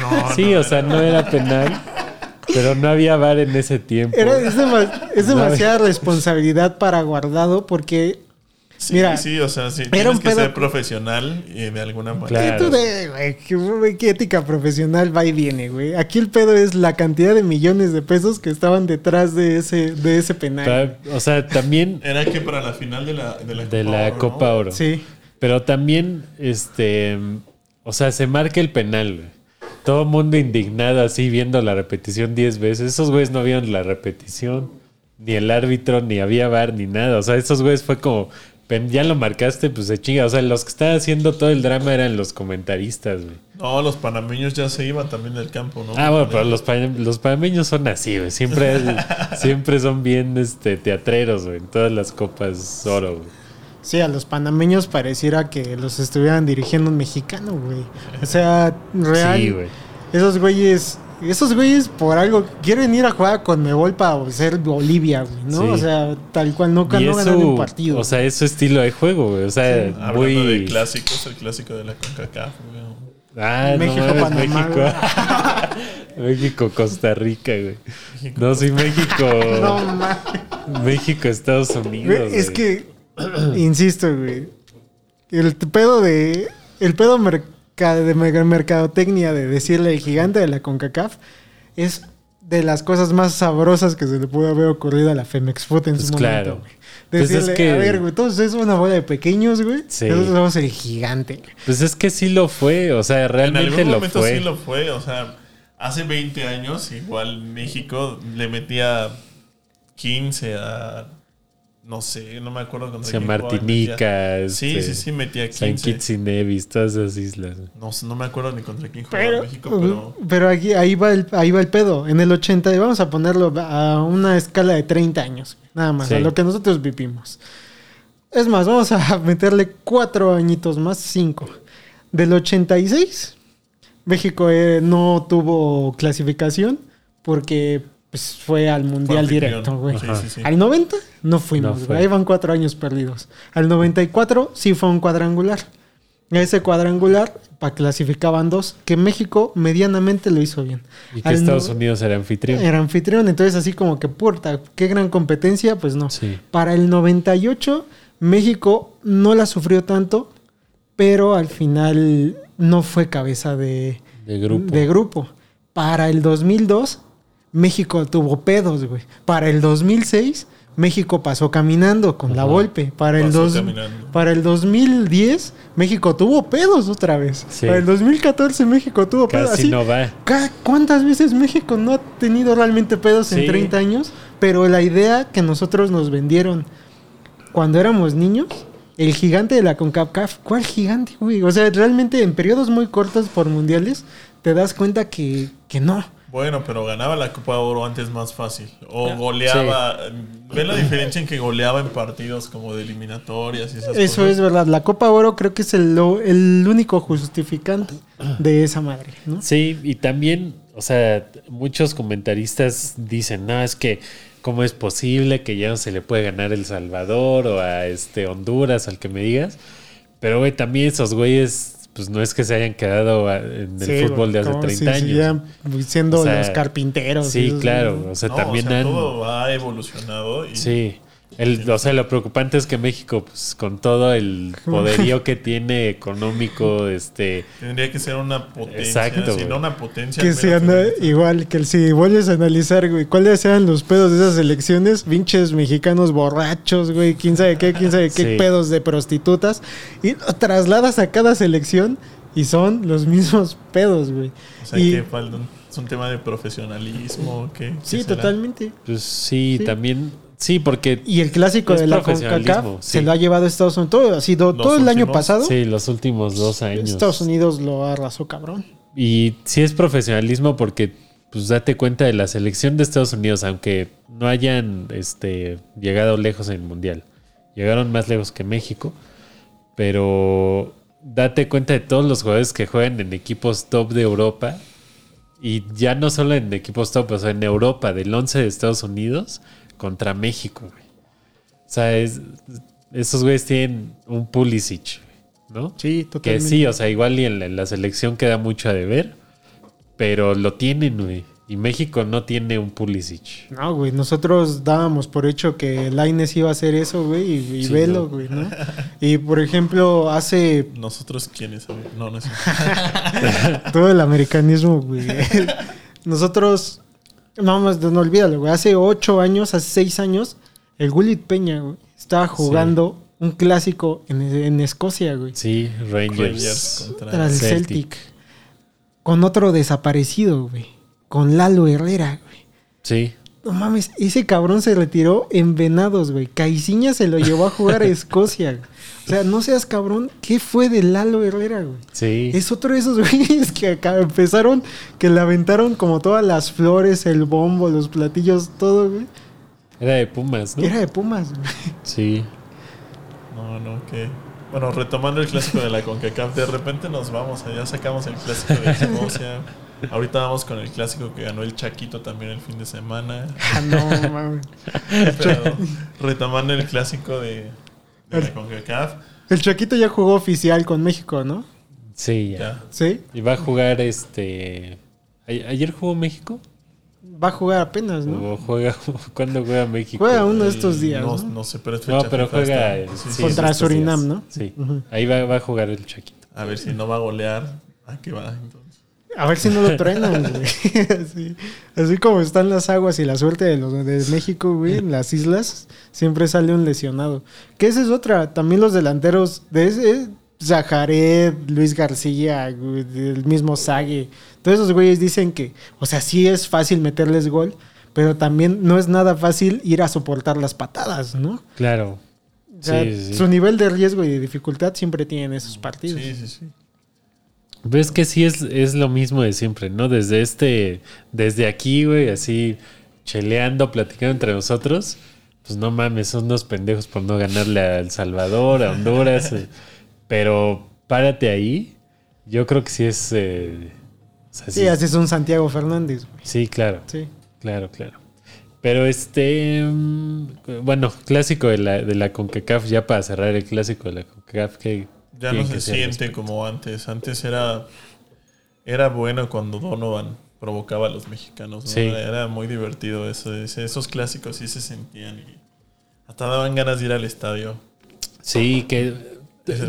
No, Sí, o sea, no era penal. Pero no había VAR en ese tiempo. Era, es, dema- es demasiada responsabilidad para guardado porque Sí, Mira, sí, o sea, sí. era Tienes un que pedo- ser profesional y de alguna manera. Claro. Tú de, güey, qué, ética profesional va y viene, güey. Aquí el pedo es la cantidad de millones de pesos que estaban detrás de ese, de ese penal. O sea, también Era que para la final de la, de la de Copa la Oro, ¿no? Copa Oro. Sí. Pero también, este, o sea, se marca el penal, güey. Todo el mundo indignado así viendo la repetición 10 veces. Esos güeyes no vieron la repetición, ni el árbitro, ni había bar, ni nada. O sea, esos güeyes fue como, "Pen- ya lo marcaste, pues se chinga. O sea, los que estaban haciendo todo el drama eran los comentaristas, güey. No, los panameños ya se iban también del campo, ¿no? Ah, bueno, pero los, los panameños son así, güey. Siempre, siempre son bien este, teatreros, güey. En todas las copas oro, güey. Sí, a los panameños pareciera que los estuvieran dirigiendo un mexicano, güey. O sea, real. Sí, güey. Esos güeyes, esos güeyes por algo quieren ir a jugar con Mebol para ser Bolivia, güey, ¿no? Sí. O sea, tal cual no, no ganan un partido. o sea, es su estilo de juego, güey. O sea, Hablando muy... de clásicos, el clásico de la CONCACAF, güey. Ah, México, no mames, Panamá, México. México, Costa Rica, güey. No, sí, México. no mames. México, Estados Unidos. Güey, es güey. que, insisto, güey. El pedo de. El pedo merca- de mer- mercadotecnia de decirle el gigante de la CONCACAF es de las cosas más sabrosas que se le pudo haber ocurrido a la Femex Foot en Pues su claro. momento, güey. Pues es Decirle, que- a ver, güey, todos es una bola de pequeños, güey. Sí. Nosotros somos el gigante. güey. Pues es que sí lo fue. O sea, En realmente lo fue. sí lo fue, o sea, hace 20 años igual México le metía 15 a no sé, no me acuerdo contra O sea, Martinica. metía- Sí, este, sí, sí, metía Saint 15. Kitts y Nevis, todas esas islas. No, sé, no me acuerdo ni contra quién jugaba Pero, México, pero pero aquí, ahí, va el, ahí va el pedo. En el 80, y vamos a ponerlo a una escala de 30 años. Nada más, Sí. a lo que nosotros vivimos. Es más, vamos a meterle cuatro añitos más, cinco. Del 86, México eh, no tuvo clasificación porque pues, fue al Mundial anfitrión. directo, güey. Sí, sí, sí. Al 90 no fuimos, No ahí van cuatro años perdidos. Al 94 sí fue un cuadrangular. Ese cuadrangular clasificaban dos, que México medianamente lo hizo bien. Y que Al Estados no- Unidos era anfitrión. Era anfitrión, entonces así como que puerta, qué gran competencia, pues no. Sí. Para el 98, México no la sufrió tanto, pero al final no fue cabeza de, De grupo. de grupo. Para el 2002, México tuvo pedos, güey. Para el 2006, México pasó caminando con la Volpe. Para el, dos- para el 2010, México tuvo pedos otra vez. Sí. Para el 2014, México tuvo pedos. Así, no va. ¿Cuántas veces México no ha tenido realmente pedos Sí. en 30 años? Pero la idea que nosotros nos vendieron cuando éramos niños, el gigante de la CONCACAF, ¿cuál gigante, güey? O sea, realmente en periodos muy cortos por mundiales, te das cuenta que, que no. Bueno, pero ganaba la Copa de Oro antes más fácil. O Ah, goleaba. ¿Ven la diferencia en que goleaba en partidos como de eliminatorias y esas Eso cosas? es verdad. La Copa Oro creo que es el, lo- el único justificante de esa madre, ¿no? Sí, y también, o sea, muchos comentaristas dicen, no, es que cómo es posible que ya no se le puede ganar El Salvador o a este Honduras, al que me digas. Pero, güey, también esos güeyes, pues no es que se hayan quedado a- en el Sí, fútbol de hace como 30 si años. siendo O sea, los carpinteros. Sí, esos, claro. O sea, No, también o sea, han. todo ha evolucionado. Y Sí. El, o sea, lo preocupante es que México, pues, con todo el poderío que tiene económico, este, Tendría que ser una potencia. Exacto, Si no una potencia. Que menos anda que igual, que si vuelves a analizar, güey, cuáles eran los pedos de esas elecciones, pinches mexicanos borrachos, güey, quién sabe qué, quién sabe qué Sí. pedos de prostitutas, y lo trasladas a cada selección y son los mismos pedos, güey. O sea, y, que falta un- es un tema de profesionalismo. ¿qué, sí, qué totalmente. pues sí, Sí. también, sí, porque Y el clásico de la CONCACAF sí. se lo ha llevado a Estados Unidos. Todo, ha sido, Los todo el año pasado, Sí, los últimos dos años. Estados Unidos lo arrasó, cabrón. Y sí es profesionalismo porque, pues date cuenta de la selección de Estados Unidos, aunque no hayan este, llegado lejos en el Mundial. Llegaron más lejos que México, pero date cuenta de todos los jugadores que juegan en equipos top de Europa. Y ya no solo en equipos top, o sea, en Europa, del 11 de Estados Unidos contra México, güey. O sea, es- esos güeyes tienen un Pulisic, ¿no? Sí, Que totalmente. sí, o sea, igual y en la, en la selección queda mucho a deber, pero lo tienen, güey. Y México no tiene un Pulisic. No, güey, nosotros dábamos por hecho que Laines iba a hacer eso, güey, y, y Sí, velo, no. güey, ¿no? Y por ejemplo, hace ¿Nosotros quiénes? No, no es todo el americanismo, güey. Nosotros, no, más, no olvídalo, güey, hace ocho años, hace seis años, el Gullit Peña, güey, estaba jugando un clásico en, en Escocia, güey, Sí, Rangers. Rangers contra. tras el Celtic. Celtic, con otro desaparecido, güey, con Lalo Herrera, güey. Sí, No mames, ese cabrón se retiró en Venados, güey. Caiciña se lo llevó a jugar a Escocia. güey. O sea, no seas cabrón. ¿Qué fue de Lalo Herrera, güey? sí. Es otro de esos güeyes que acá empezaron, que le aventaron como todas las flores, el bombo, los platillos, todo, güey. Era de Pumas, ¿no? Era de Pumas, güey. Sí. No, no, que. Bueno, retomando el clásico de la CONCACAF, de repente nos vamos, ya sacamos el clásico de Escocia. Ahorita vamos con el clásico que ganó el Chaquito también el fin de semana. Ah, no, mames. Pero retomando el clásico de, de la CONCACAF, El Chaquito ya jugó oficial con México, ¿no? Sí, ya. ya. Sí. Y va a jugar este. ¿a- ¿Ayer jugó México? Va a jugar apenas, ¿no? ¿O juega. ¿Cuándo juega México? Juega uno de El- estos días, No, ¿no? no sé, pero es fecha No, pero FIFA juega. está- sí, sí, Contra Surinam, días. ¿no? Sí. Ahí va, va a jugar el Chaquito. A ver si no va a golear. ¿A qué va? Entonces. A ver si no lo truenan, güey. Así, así como están las aguas y la suerte de los de México, güey, en las islas, siempre sale un lesionado. Que esa es otra. También los delanteros de ese, Zajaret, Luis García, güey, el mismo Sague. Todos esos güeyes dicen que, o sea, sí es fácil meterles gol, pero también no es nada fácil ir a soportar las patadas, ¿no? Claro. O sea, Sí, sí, sí. su nivel de riesgo y de dificultad siempre tienen esos partidos. Sí, sí, sí. Ves que sí es, es lo mismo de siempre, ¿no? Desde este, desde aquí, güey, así cheleando, platicando entre nosotros, pues no mames, son unos pendejos por no ganarle a El Salvador, a Honduras, eh, pero párate ahí, yo creo que sí es, eh, o sea, Sí, haces un Santiago Fernández, güey. sí, claro, Sí. claro, claro. Pero este, mm, bueno, clásico de la, de la CONCACAF, ya para cerrar el clásico de la CONCACAF, que Ya no se siente como antes. Antes era, era bueno cuando Donovan provocaba a los mexicanos. ¿no? Sí. Era, muy divertido eso. Esos clásicos sí se sentían y hasta daban ganas de ir al estadio. Sí, que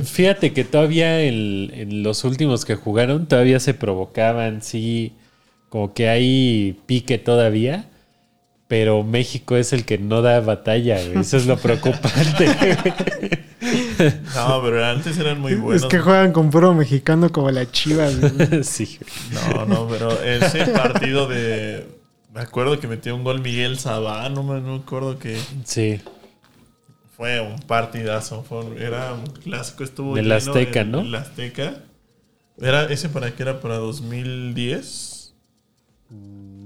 fíjate que todavía el- en los últimos que jugaron todavía se provocaban, sí, como que hay pique todavía, pero México es el que no da batalla, güey. Eso es lo preocupante. No, pero antes eran muy buenos. Es que juegan con puro mexicano como la chivas, güey. sí. No, no, pero ese partido de. Me acuerdo que metió un gol Miguel Sabá, no me, no acuerdo que Sí. fue un partidazo. fue un- era un clásico, estuvo. Del lleno Azteca, en- ¿no? El Azteca. Era, ¿Ese para qué era? ¿Para 2010?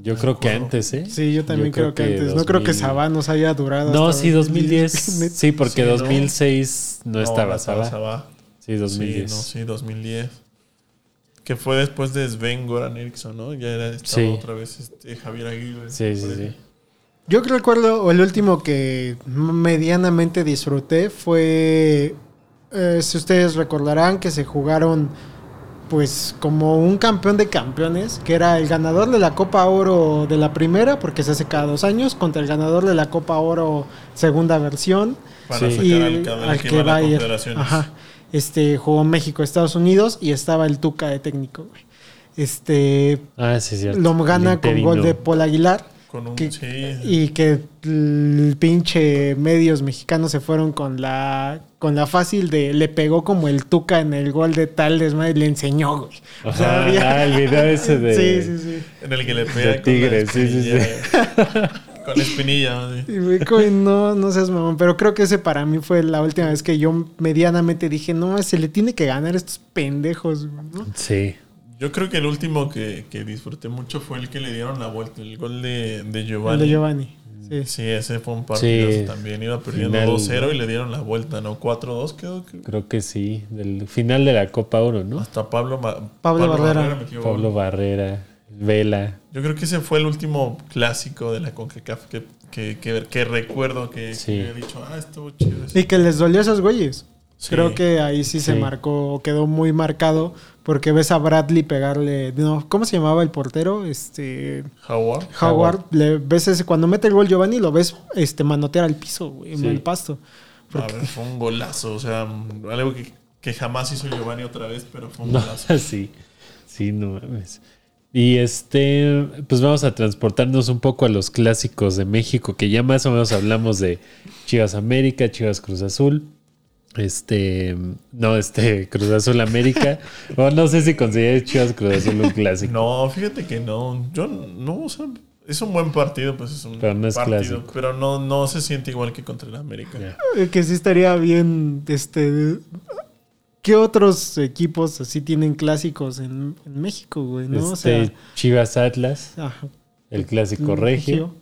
Yo creo que antes, ¿eh? Sí, yo también creo, que, antes. No creo que 2000. Sabá nos haya durado. No, hasta sí, 2010. Sí, porque Sí, ¿no? 2006 no, estaba estaba Saba. Sabá. Sí, 2010. Sí, no, sí, 2010. Que fue después de Sven Goran Eriksson, ¿no? Ya era estaba Sí. otra vez este, Javier Aguirre. Sí, sí, sí. Yo que recuerdo, o el último que medianamente disfruté fue, eh, si ustedes recordarán, que se jugaron pues como un campeón de campeones, que era el ganador de la Copa Oro de la primera, porque se hace cada dos años, contra el ganador de la Copa Oro segunda versión. Para Sí. sacar y al, que, al que que va a ir. Ajá. Este jugó México, Estados Unidos y estaba el Tuca de técnico. güey. Este Ah, sí, cierto. lo gana con gol de Paul Aguilar. Con un, Que- sí. Y que el pinche medios mexicanos se fueron con la con la fácil de le pegó como el Tuca en el gol de tal desmadre le enseñó, güey. O sea, ah, el video ese de... Sí, sí, sí. En el que le pega De Tigres, con la sí, sí, espinilla. con la espinilla. sí. Y güey, como, no, no seas mamón. Pero creo que ese para mí fue la última vez que yo medianamente dije, no, se le tiene que ganar a estos pendejos, güey, ¿no? Sí. Yo creo que el último que, que disfruté mucho fue el que le dieron la vuelta, el gol de, de El Giovanni. de Giovanni. Sí. Sí, ese fue un partido Sí. también. Iba perdiendo Final, 2-0 ¿no? y le dieron la vuelta, ¿no? 4-2 quedó. que- Creo que sí. Del final de la Copa Oro, ¿no? Hasta Pablo, Ma- Pablo Barrera. Pablo. Barrera, Vela. Yo creo que ese fue el último clásico de la CONCACAF que, que, que, que recuerdo que, Sí. que he dicho, ah, estuvo chido. ese". Y que les dolió a esos güeyes. Sí. Creo que ahí sí, se marcó, quedó muy marcado, porque ves a Bradley pegarle, no, ¿cómo se llamaba el portero? Este Howard. Howard, le ves ese, cuando mete el gol Giovanni lo ves este manotear al piso, güey, en el pasto. A ver, fue un golazo. O sea, algo que, que jamás hizo Giovanni otra vez, pero fue un No, golazo. sí. Sí, no mames. Y este, pues vamos a transportarnos un poco a los clásicos de México, que ya más o menos hablamos de Chivas América, Chivas Cruz Azul. Este, no, este, Cruz Azul América. O no sé si consideras Chivas Cruz Azul un clásico. No, fíjate que no. Yo no, o sea, es un buen partido, pues es un Pero no es partido, clásico. pero no, no se siente igual que contra el América. Eh, Que sí estaría bien, este... ¿Qué otros equipos así tienen clásicos en, en México, güey? ¿no? Este, o sea, Chivas Atlas, ajá, el clásico regio.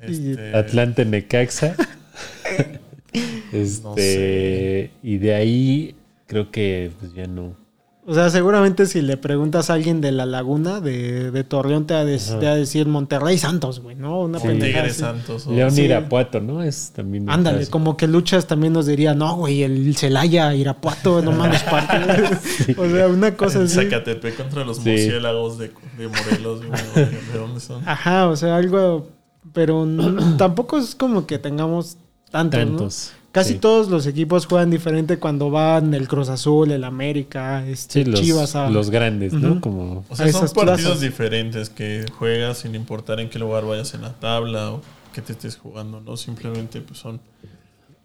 Este, Atlante Necaxa. este, No sé. y de ahí creo que pues ya no. O sea, seguramente si le preguntas a alguien de la laguna, de, de Torreón, te va, a dec- Ajá. te va a decir Monterrey Santos, güey, ¿no? Una Sí. pendejada. Santos. o- León sí. Irapuato, ¿no? Es también. Ándale, como que Luchas también nos diría, no, güey, el Celaya, Irapuato, no mames, parte. o sea, una cosa en así. Zacatepec contra los Sí. murciélagos de, de Morelos. güey, ¿De, de dónde son? Ajá, o sea, algo. Pero tampoco es como que tengamos tantos, ¿no? Casi sí. todos los equipos juegan diferente cuando van el Cruz Azul, el América, este, Sí, los, Chivas a. los grandes, ¿no? Ujú. Como. O sea, son partidos plazas. diferentes que juegas sin importar en qué lugar vayas en la tabla o que te estés jugando, ¿no? Simplemente pues, son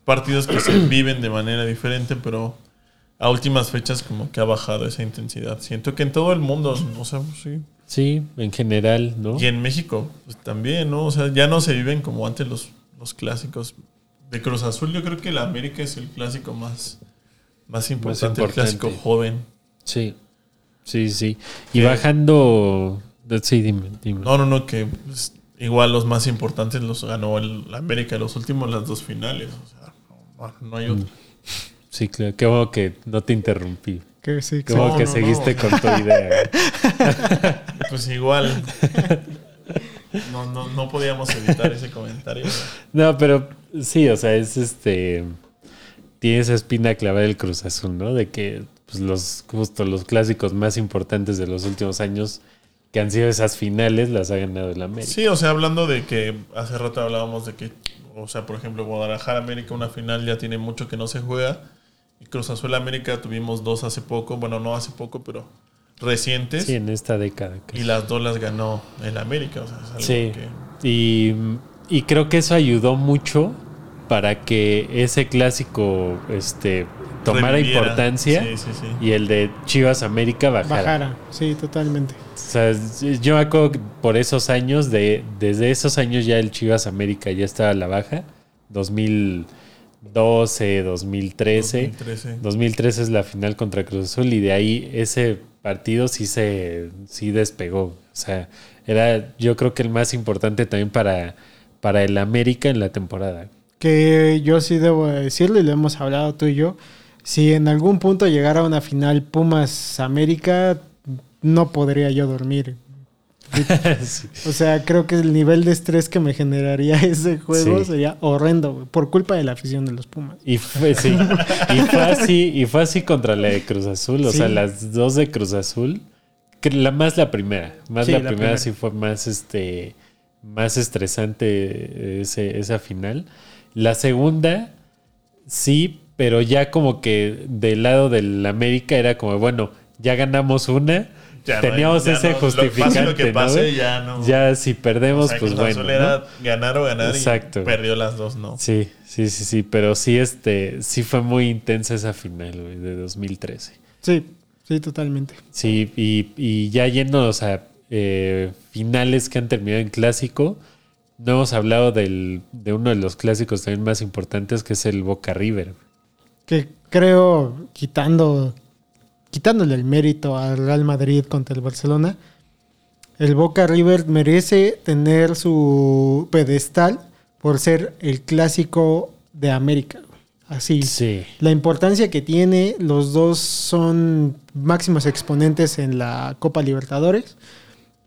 partidos que se viven de manera diferente, pero a últimas fechas como que ha bajado esa intensidad. Siento que en todo el mundo, o sea, sí. Sí, en general, ¿no? Y en México pues, también, ¿no? O sea, ya no se viven como antes los, los clásicos. De Cruz Azul yo creo que el América es el clásico más, más importante, el importante. clásico joven. Sí. Sí, sí. Y Que- bajando. Sí, dime, dime. No, no, no, que pues, igual los más importantes los ganó el América, los últimos las dos finales. O sea, no, no hay otro. Sí, claro. Qué bueno que no te interrumpí. Que sí, No, que no, seguiste no. con tu idea. Pues igual. No, no, no podíamos evitar ese comentario. No, pero sí, o sea, es este. Tiene esa espina clavada del Cruz Azul, ¿no? De que pues, los, justo los clásicos más importantes de los últimos años, que han sido esas finales, las ha ganado el América. Sí, o sea, hablando de que hace rato hablábamos de que, o sea, por ejemplo, Guadalajara América, una final ya tiene mucho que no se juega. Y Cruz Azul América tuvimos dos hace poco, bueno, no hace poco, pero recientes. Sí, en esta década. Y las dos las ganó el América. O sea, es algo Sí. que- Y, y creo que eso ayudó mucho para que ese clásico este, tomara reviviera. importancia Sí, sí, sí. y el de Chivas América bajara. Bajara, sí, totalmente. O sea, yo me acuerdo que por esos años, de, desde esos años ya el Chivas América ya estaba a la baja. 2012, 2013. 2013. 2013 es la final contra Cruz Azul y de ahí ese partido sí se sí despegó. O sea, era yo creo que el más importante también para, para el América en la temporada. Que yo sí debo decirlo y lo hemos hablado tú y yo. Si en algún punto llegara una final Pumas América, no podría yo dormir. Sí. O sea, creo que el nivel de estrés que me generaría ese juego Sí. sería horrendo, por culpa de la afición de los Pumas. Y fue, sí, y fue así, y fue así contra la de Cruz Azul, o sea, las dos de Cruz Azul, que la más la primera, más la, la primera, primera. sí fue más este más estresante ese, esa final. La segunda sí, pero ya como que del lado del América era como, bueno, ya ganamos una, Ya no hay- teníamos ya ese no- justificante, lo que ¿no, pase, güey? ya no. Ya si perdemos, O sea, pues bueno. Era ganar o ganar Exacto. y perdió las dos, ¿no? Sí, sí, sí, sí, pero sí, este, sí fue muy intensa esa final, güey, de 2013. Sí, sí, totalmente. Sí, y, y ya yéndonos a eh, finales que han terminado en clásico, no hemos hablado del, de uno de los clásicos también más importantes, que es el Boca River. Que creo, quitando, quitándole el mérito al Real Madrid contra el Barcelona, el Boca River merece tener su pedestal por ser el clásico de América. Así. Sí, La importancia que tiene, los dos son máximos exponentes en la Copa Libertadores.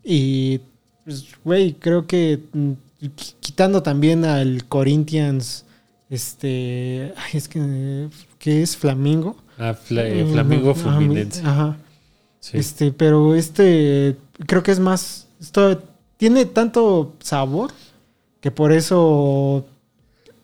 Y, pues, güey, creo que mm, qui- quitando también al Corinthians, este, ay, es que, que es Flamingo. Ah, Fla- eh, Flamingo Ajá, Fluminense. Ajá. Sí. Este, pero este, creo que es más, esto tiene tanto sabor que por eso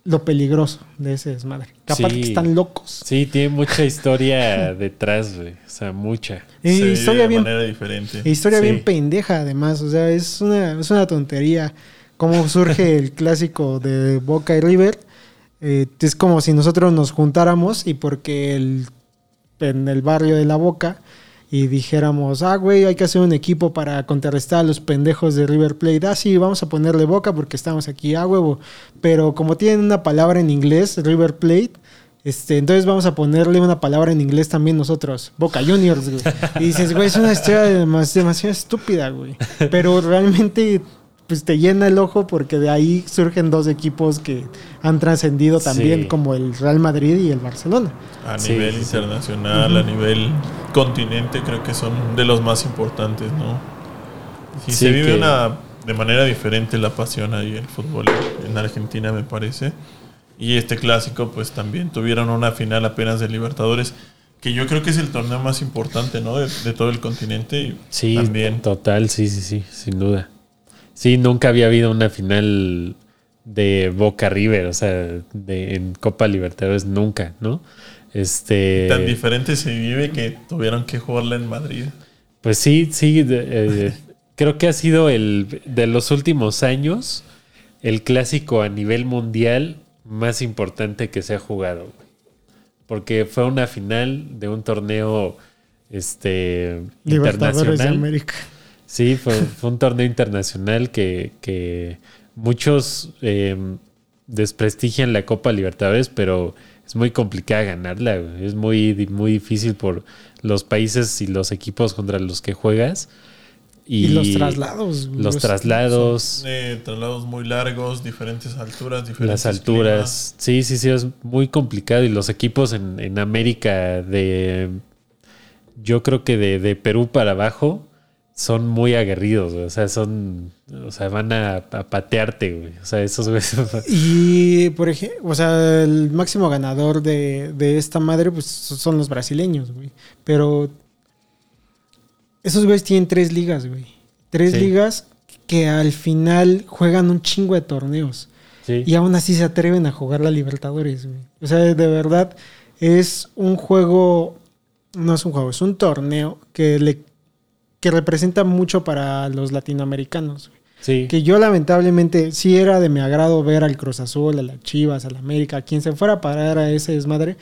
lo peligroso de ese desmadre. Sí. que están locos. Sí, tiene mucha historia detrás, güey. O sea, mucha. Y Se historia de bien manera diferente. Historia Sí. bien pendeja, además. O sea, es una, es una tontería cómo surge el clásico de Boca y River. Eh, es como si nosotros nos juntáramos y porque el, en el barrio de La Boca y dijéramos, ah, güey, hay que hacer un equipo para contrarrestar a los pendejos de River Plate. Ah, sí, vamos a ponerle Boca porque estamos aquí, ah, huevo. Pero como tienen una palabra en inglés, River Plate, este, entonces vamos a ponerle una palabra en inglés también nosotros, Boca Juniors, güey. Y dices, güey, es una historia demas- demasiado estúpida, güey. Pero realmente, pues te llena el ojo porque de ahí surgen dos equipos que han trascendido también, Sí. como el Real Madrid y el Barcelona. A Sí, nivel internacional, a nivel continente, creo que son de los más importantes, ¿no? Y Sí, se vive que- una, de manera diferente la pasión ahí el fútbol en Argentina, me parece. Y este clásico, pues también tuvieron una final apenas de Libertadores, que yo creo que es el torneo más importante, ¿no? De, de todo el continente. Y Sí, también. total, sí, sí, sí, sin duda. Sí, nunca había habido una final de Boca River, o sea, de, en Copa Libertadores, nunca, ¿no? Este. Tan diferente se vive que tuvieron que jugarla en Madrid. Pues sí, sí, de- eh, creo que ha sido el de los últimos años el clásico a nivel mundial más importante que se ha jugado. güey. Porque fue una final de un torneo este Libertadores de internacional. América. Sí, fue, fue un torneo internacional que, que muchos eh, desprestigian la Copa Libertadores, pero es muy complicada ganarla. güey. Es muy, muy difícil por los países y los equipos contra los que juegas. Y, Y, los traslados. Los traslados, Son, eh, traslados muy largos, diferentes alturas, diferentes las alturas. Sí, sí, sí, es muy complicado. Y los equipos en, en América de... Yo creo que de, de Perú para abajo son muy aguerridos, güey. o sea, son, o sea, van a, a patearte, güey. O sea, esos güeyes. Y, por ejemplo, o sea, el máximo ganador de, de esta madre, pues son los brasileños, güey. Pero esos güeyes tienen tres ligas, güey. Tres Sí. ligas que al final juegan un chingo de torneos. Sí. Y aún así se atreven a jugar la Libertadores, güey. O sea, de verdad, es un juego, no es un juego, es un torneo que le que representa mucho para los latinoamericanos. Sí. Que yo lamentablemente sí era de mi agrado ver al Cruz Azul, a las Chivas, al América, a quien se fuera a parar a ese desmadre,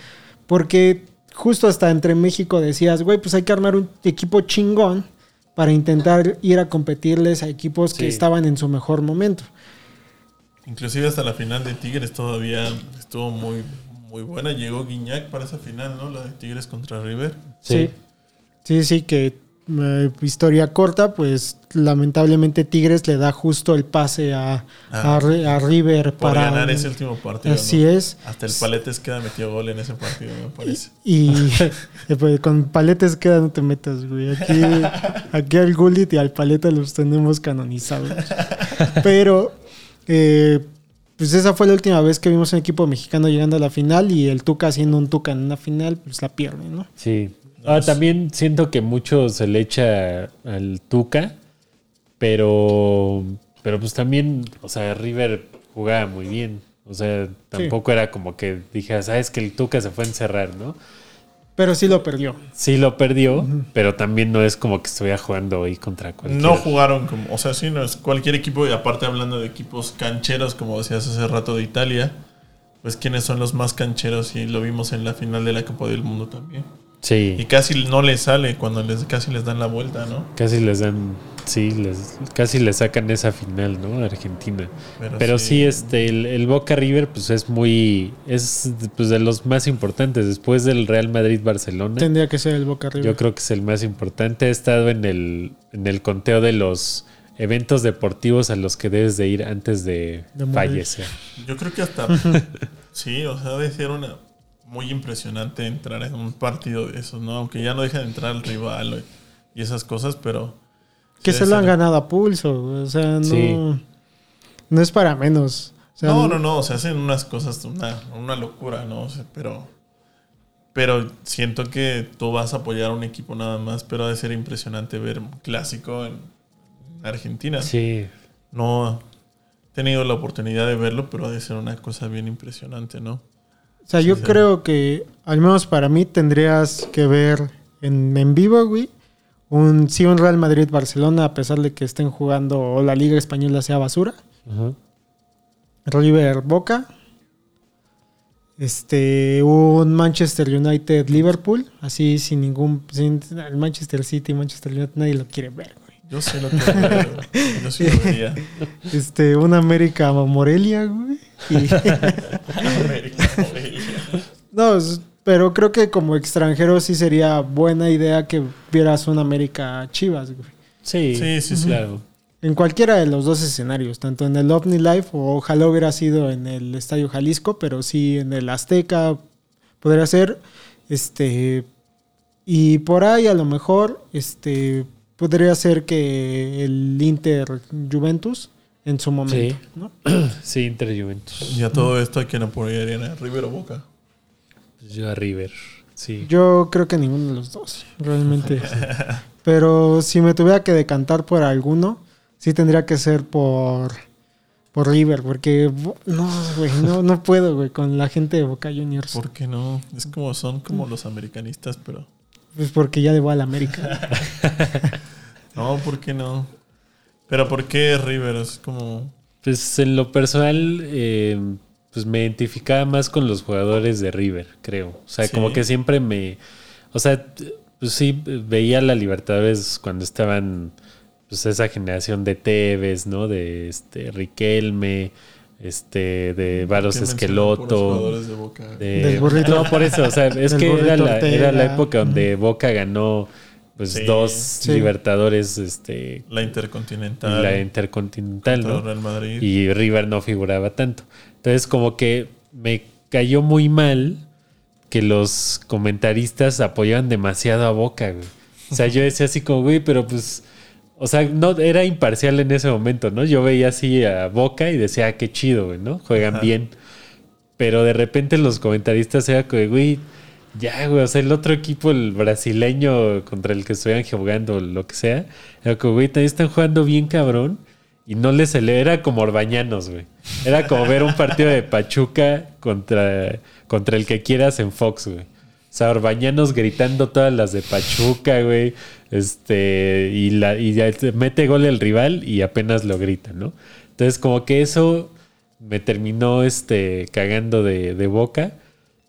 porque justo hasta entre México decías, güey, pues hay que armar un equipo chingón para intentar ir a competirles a equipos que estaban en su mejor momento. Inclusive hasta la final de Tigres todavía estuvo muy, muy buena. Llegó Guiñac para esa final, ¿no? La de Tigres contra River. Sí. Sí, sí, que eh, historia corta, pues lamentablemente Tigres le da justo el pase a, Ah. a Ri- a River Por para ganar ese último partido. Así ¿no? es. Hasta el Paletes queda metió gol en ese partido, me parece. Y eh, pues, con paletes queda no te metas, güey. Aquí, aquí al Gullit y al paleta los tenemos canonizados. Pero, eh, pues esa fue la última vez que vimos un equipo mexicano llegando a la final y el Tuca haciendo un Tuca en una final, pues la pierde, ¿no? Sí. Ah, también siento que mucho se le echa al Tuca, pero, pero pues también, o sea, River jugaba muy bien. O sea, tampoco era como que dije, sabes que el Tuca se fue a encerrar, ¿no? Pero sí lo perdió. Sí lo perdió, pero también no es como que estuviera jugando ahí contra cualquier. No jugaron como, o sea, sí, no es cualquier equipo, y aparte hablando de equipos cancheros, como decías hace rato de Italia, pues quiénes son los más cancheros y lo vimos en la final de la Copa del Mundo también. Y Sí, casi no les sale cuando les casi les dan la vuelta, ¿no? casi les dan, sí, les, casi le sacan esa final, ¿no? A Argentina. Pero, Pero sí, este, el, el Boca River, pues es muy, es pues, de los más importantes. Después del Real Madrid-Barcelona, Tendría que ser el Boca River. yo creo que es el más importante. Ha estado en el, en el conteo de los eventos deportivos a los que debes de ir antes de, De fallecer. Yo creo que hasta sí, o sea, debe ser una muy impresionante entrar en un partido de esos, ¿no? Aunque ya no deja de entrar el rival y esas cosas, pero que se lo han ganado a pulso, o sea, no, Sí. no es para menos. O sea, No, no, no, se hacen unas cosas, una, una locura, ¿no? O sea, pero, pero siento que tú vas a apoyar a un equipo nada más, pero ha de ser impresionante ver un clásico en Argentina. Sí, No he tenido la oportunidad de verlo, pero ha de ser una cosa bien impresionante, ¿no? O sea, yo Sí, creo que, al menos para mí, tendrías que ver en, en vivo, güey, un, sí, un Real Madrid-Barcelona, a pesar de que estén jugando o la Liga Española sea basura. Ajá. River-Boca. Este, un Manchester United-Liverpool, así sin ningún. Sin, el Manchester City, Manchester United, nadie lo quiere ver, güey. Yo sé lo que güey. Yo sí lo vería. Este, un América-Morelia, güey. y- América, Morelia. No, pero creo que como extranjero sí sería buena idea que vieras un América Chivas, güey. sí, Sí, sí, sí. claro. En cualquiera de los dos escenarios, tanto en el OVNI Live o ojalá hubiera sido en el Estadio Jalisco, pero sí en el Azteca podría ser. Este. Y por ahí a lo mejor, este. Podría ser que el Inter Juventus en su momento, Sí. ¿no? Sí, Inter Juventus. Y a todo esto hay que no apoyarían a River o Boca. Yo a River. Sí. Yo creo que ninguno de los dos, realmente. Pero si me tuviera que decantar por alguno, sí tendría que ser por, por River, porque no, güey, no, no puedo, güey, con la gente de Boca Juniors. ¿Por qué no? Es como son como los americanistas, pero. Pues porque ya le voy a la América. No, ¿por qué no? Pero ¿por qué River? Es como. Pues en lo personal, eh, pues me identificaba más con los jugadores de River, creo. O sea, Sí. como que siempre me. O sea, pues sí, veía la Libertadores cuando estaban. Pues esa generación de Tevez, ¿no? De este Riquelme, este, de Varos ¿qué mencionan puros Esqueloto. de Boca? de- Del burrito. No, por eso, o sea, es que era la, era la época donde Boca ganó pues Sí. dos Sí. Libertadores, este, La y Intercontinental. la Intercontinental, contra ¿no? Real Madrid. y River no figuraba tanto. Entonces como que me cayó muy mal que los comentaristas apoyaban demasiado a Boca, güey. O sea, yo decía así como, güey, pero pues, o sea, no era imparcial en ese momento, ¿no? Yo veía así a Boca y decía, ah, qué chido, güey, ¿no? Juegan Ajá. bien. Pero de repente los comentaristas era como, güey, ya, güey, o sea, el otro equipo, el brasileño contra el que estuvieran jugando, lo que sea, era como, güey, también están jugando bien cabrón. Y no les era como Orbañanos, güey. Era como ver un partido de Pachuca contra, contra el que quieras en Fox, güey. O sea, Orbañanos gritando todas las de Pachuca, güey. Este, y, la, y ya te mete gol el rival y apenas lo grita, ¿no? Entonces, como que eso me terminó este, cagando de, de boca.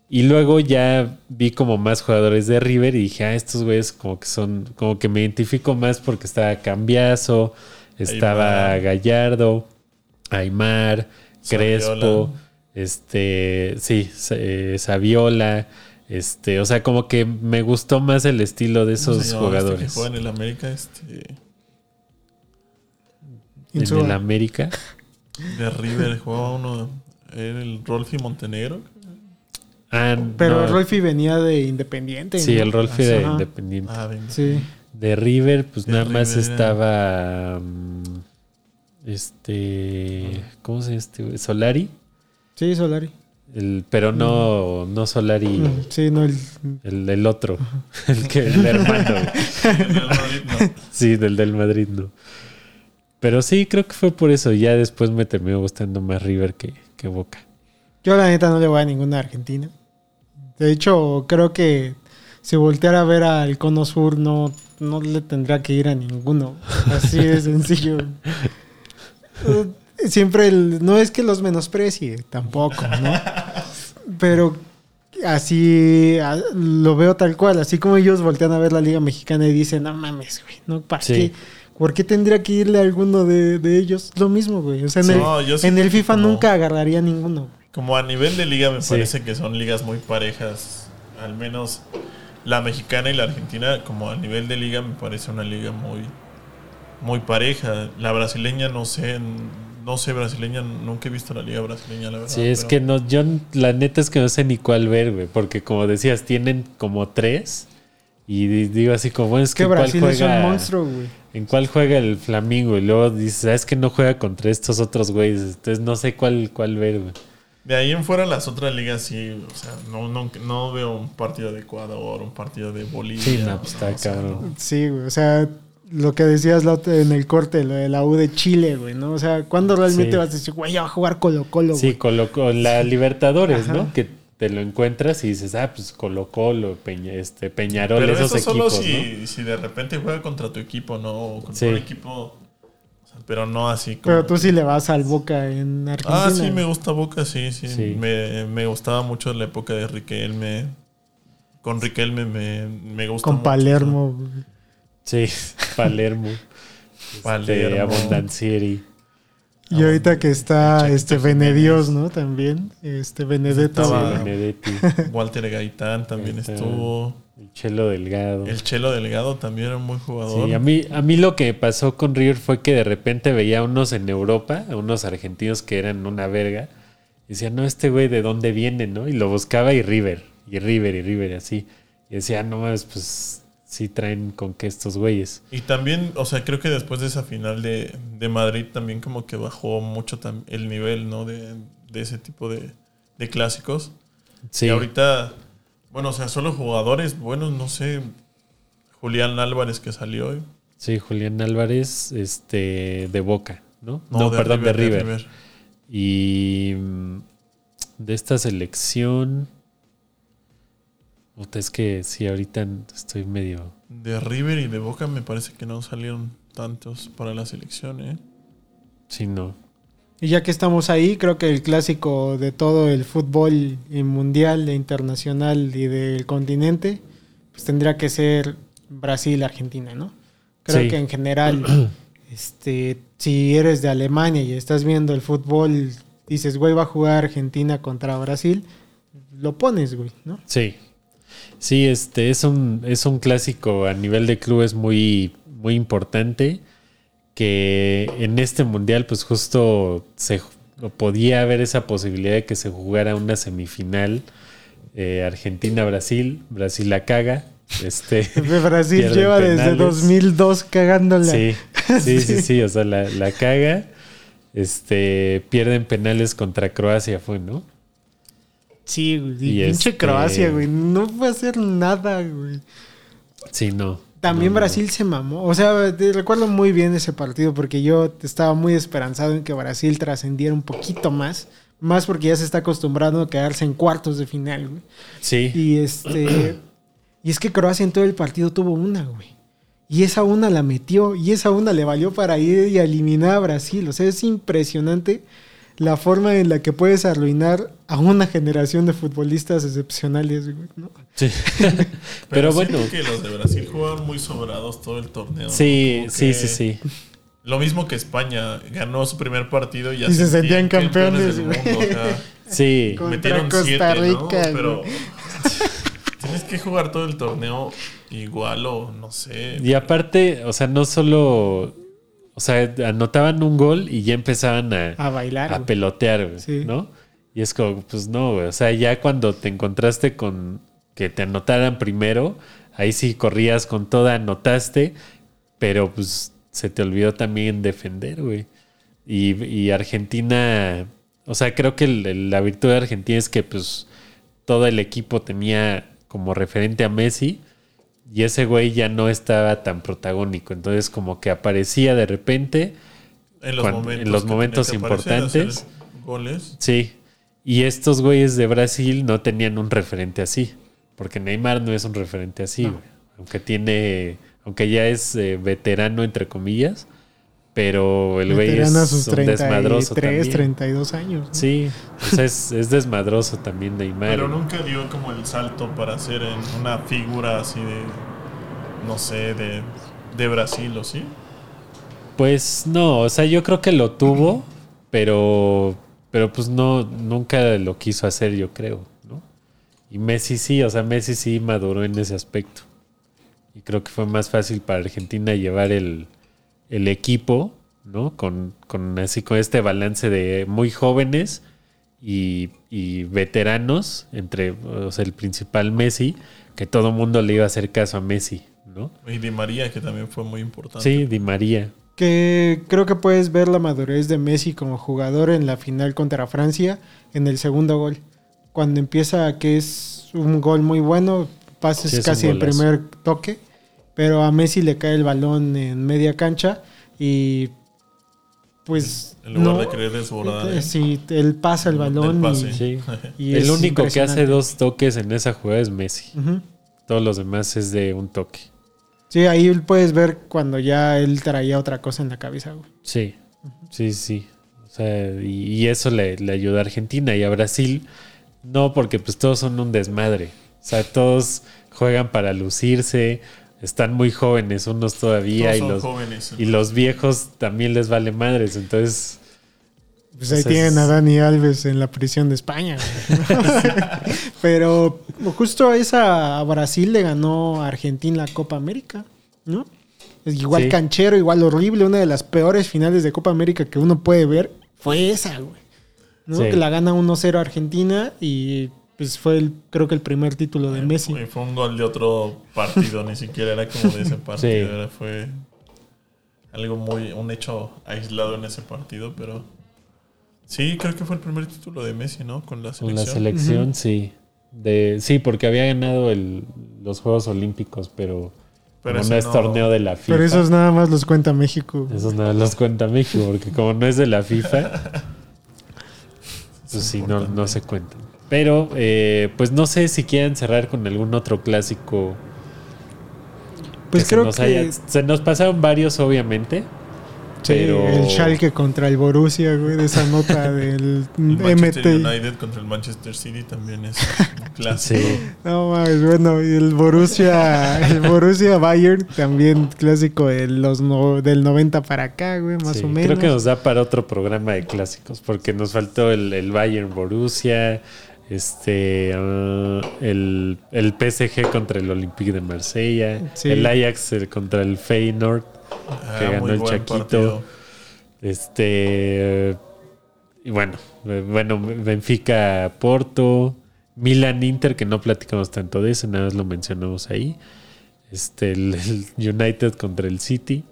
Y luego ya vi como más jugadores de River y dije, ah, estos güeyes como que son, como que me identifico más porque estaba Cambiazo, estaba Aymar. Gallardo, Aymar, Crespo, Saviola. este, sí, eh, Saviola, este, o sea, como que me gustó más el estilo de ¿Cómo se esos llamaba este jugadores. que juega en el América, este, en el América. de River, jugaba uno, era el Rolfi Montenegro. Ah, Pero no, Rolfi venía de Independiente. Sí, ¿no? el Rolfi de Ajá. Independiente. Ah, venga. Sí. De River, pues De nada más River estaba. mm, Este. ¿Cómo se llama este? güey? Solari. Sí, Solari. El, pero no, no Solari, Sí, no, el, el, el otro. El que el hermano. el Madrid, no. Sí, del del Madrid, no. Pero sí, creo que fue por eso. Ya después me terminó gustando más River que, que Boca. yo la neta no le voy a ninguna Argentina. De hecho, creo que si volteara a ver al Cono Sur, no, no le tendría que ir a ninguno. Así de sencillo. Siempre el- no es que los menosprecie, tampoco, ¿no? Pero así a- lo veo tal cual, así como ellos voltean a ver la Liga Mexicana y dicen, no mames, güey, no, ¿para Sí. qué? ¿Por qué tendría que irle a alguno de, de ellos? Lo mismo, güey. O sea, en, Sí. el, No, en FIFA como- nunca agarraría ninguno. güey. Como a nivel de liga me Sí. parece que son ligas muy parejas. Al menos la mexicana y la argentina, como a nivel de liga, me parece una liga muy, muy pareja. La brasileña, no sé, no sé brasileña, nunca he visto la liga brasileña, la verdad. Sí, es pero- que no, yo la neta es que no sé ni cuál ver, güey. Porque como decías, tienen como tres. Y di- digo así como, bueno, es Es que que cuál Brasil es un juega. monstruo, güey. ¿En cuál juega el Flamingo? Y luego dices, ¿sabes que no juega contra estos otros güeyes? Entonces no sé cuál, cuál ver, güey. De ahí en fuera las otras ligas sí, o sea, no, no, no veo un partido de Ecuador, un partido de Bolivia. Sí, no, pues está o sea, cabrón. Sí, güey. O sea, lo que decías en el corte, lo de la U de Chile, güey, ¿no? O sea, ¿cuándo realmente Sí. vas a decir, güey, ya va a jugar Colo Colo, Sí, güey? colocó la Libertadores, Ajá. ¿no? Que te lo encuentras y dices, ah, pues Colo Colo, Peña, este, Peñarol, Pero esos eso solo equipos, si, ¿no? si de repente juega contra tu equipo, ¿no? O contra Sí. un equipo, pero no así como... Pero tú sí le vas al Boca en Argentina. Ah, sí, me gusta Boca, sí, sí. Sí. Me, me gustaba mucho la época de Riquelme. Con Riquelme me, me gusta Con mucho. Palermo. güey. Sí, Palermo. Palermo. Este, Abondancieri. Y ahorita que está este. Benedios, ¿no? También. Este Benedetto. Sí. Benedetti. Walter Gaitán también Gaitán. estuvo. El Chelo Delgado. El Chelo Delgado también era un buen jugador. Sí, a mí, a mí lo que pasó con River fue que de repente veía a unos en Europa, a unos argentinos que eran una verga, y decía, no, este güey de dónde viene, ¿no? Y lo buscaba y River, y River, y River, y así. Y decía, no mames, pues sí traen con qué estos güeyes. Y también, o sea, creo que después de esa final de, de Madrid también como que bajó mucho el nivel, ¿no? De, de ese tipo de, de clásicos. Sí, Y ahorita, bueno, o sea, solo jugadores, bueno, no sé, Julián Álvarez que salió. ¿eh? sí, Julián Álvarez, este, de Boca, ¿no? No, No, de perdón, River, de de River. River. Y mm, de esta selección... Puta, es que sí, ahorita estoy medio... De River y de Boca me parece que no salieron tantos para la selección, ¿eh? Sí, no. Y ya que estamos ahí, creo que el clásico de todo el fútbol y mundial, e internacional y del continente, pues tendría que ser Brasil-Argentina, ¿no? Creo Sí. que en general, este, si eres de Alemania y estás viendo el fútbol, dices, güey, va a jugar Argentina contra Brasil, lo pones, güey, ¿no? Sí. Sí, este es un, es un clásico a nivel de clubes muy, muy importante. Que en este mundial, pues justo se podía haber esa posibilidad de que se jugara una semifinal. eh, Argentina-Brasil. Brasil la caga. Este, Brasil lleva desde penales. 2002 cagándola. sí, sí, sí, sí. O sea, la, la caga. Este, pierden penales contra Croacia, fue, ¿no? Sí, güey. Y pinche este- Croacia, güey. No fue a hacer nada, güey. Sí, no. También No, no, Brasil se mamó. O sea, te- recuerdo muy bien ese partido porque yo estaba muy esperanzado en que Brasil trascendiera un poquito más. Más porque ya se está acostumbrando a quedarse en cuartos de final, güey. Sí. Y este. y es que Croacia en todo el partido tuvo una, güey. Y esa una la metió y esa una le valió para ir y eliminar a Brasil. O sea, es impresionante la forma en la que puedes arruinar a una generación de futbolistas excepcionales, güey, ¿no? Sí. Pero, siento bueno. que los de Brasil jugaban muy sobrados todo el torneo. ¿no? Sí, sí, sí, sí. Lo mismo que España, ganó su primer partido y ya Y se sentían campeones, del güey. mundo. o sea, Sí. Contra metieron Costa siete, ¿no? Rica, Pero güey. tienes que jugar todo el torneo igual o no sé. Y aparte, o sea, no solo. O sea, anotaban un gol y ya empezaban a, A bailar. a pelotear, güey, Sí. ¿no? Y es como, pues no, güey. O sea, ya cuando te encontraste con que te anotaran primero, ahí sí corrías con toda, anotaste, pero pues se te olvidó también defender, güey. Y, y Argentina, o sea, creo que la virtud de Argentina es que pues todo el equipo tenía como referente a Messi y ese güey ya no estaba tan protagónico. Entonces como que aparecía de repente. En los cuando- momentos, en los momentos importantes. Goles. Sí. Y estos güeyes de Brasil no tenían un referente así. Porque Neymar no es un referente así, güey. Aunque tiene. Aunque ya es eh, veterano, entre comillas. Pero el güey es sus un desmadroso 33, también. 32 años. ¿no? Sí. O sea, es, es desmadroso también Neymar. Pero nunca dio como el salto para ser en una figura así de. No sé, de, de Brasil o sí. Pues no, o sea, yo creo que lo tuvo, pero, pero pues no, nunca lo quiso hacer, yo creo, ¿no? Y Messi sí, o sea, Messi sí maduró en ese aspecto. Y creo que fue más fácil para Argentina llevar el, el equipo, ¿no? Con, con así con este balance de muy jóvenes y, y veteranos, entre o sea, el principal Messi, que todo mundo le iba a hacer caso a Messi, ¿no? Y Di María, que también fue muy importante. Sí, Di María. Que creo que puedes ver la madurez de Messi como jugador en la final contra Francia en el segundo gol. Cuando empieza que es un gol muy bueno, pases Sí, casi el primer toque, pero a Messi le cae el balón en media cancha y pues En lugar no- de querer desbordar. eh, sí, él pasa el balón pase. y, Sí. y el único que hace dos toques en esa jugada es Messi. Todos los demás es de un toque. Sí, ahí puedes ver cuando ya él traía otra cosa en la cabeza. güey. Sí, sí, sí. O sea, y, y eso le, le ayuda a Argentina y a Brasil. No, porque pues todos son un desmadre. O sea, todos juegan para lucirse. Están muy jóvenes unos todavía Todos y los, jóvenes. y los viejos también les vale madres. Entonces, Pues ahí tienen a Dani Alves en la prisión de España. güey. Pero justo a esa a Brasil le ganó a Argentina la Copa América, ¿no? Es igual Sí. canchero, igual horrible. Una de las peores finales de Copa América que uno puede ver fue esa, güey. ¿no? Sí. Que la gana 1-0 Argentina y pues fue el, creo que el primer título de Messi. Y fue un gol de otro partido, ni siquiera era como de ese partido. Sí. era- fue algo muy. un hecho aislado en ese partido, pero. Sí, creo que fue el primer título de Messi, ¿no? Con la con selección. la selección, sí. De, sí, porque había ganado el- los Juegos Olímpicos, pero, Pero como ese no es no- torneo de la FIFA. Pero esos nada más los cuenta México. Esos nada los cuenta México, porque como no es de la FIFA, pues sí, no, no se cuentan. Pero, eh, pues no sé si quieren cerrar con algún otro clásico. Pues que se creo nos que haya- se nos pasaron varios, obviamente. sí, pero- el Schalke contra el Borussia, güey, de esa nota del El Manchester MT. United contra el Manchester City también es un clásico. Sí. No mames, bueno, y el Borussia, el Borussia Bayern también clásico de los no- del 90 para acá, güey, más Sí, o menos. Creo que nos da para otro programa de clásicos, porque nos faltó el, el Bayern Borussia, este ah, el, el PSG contra el Olympique de Marsella, Sí. el Ajax contra el Feyenoord, que Ah, ganó muy el Chaquito. partido. Este y bueno, eh, bueno, Benfica Porto, Milan Inter, que no platicamos tanto de eso, nada más lo mencionamos ahí. Este, el, el United contra el City.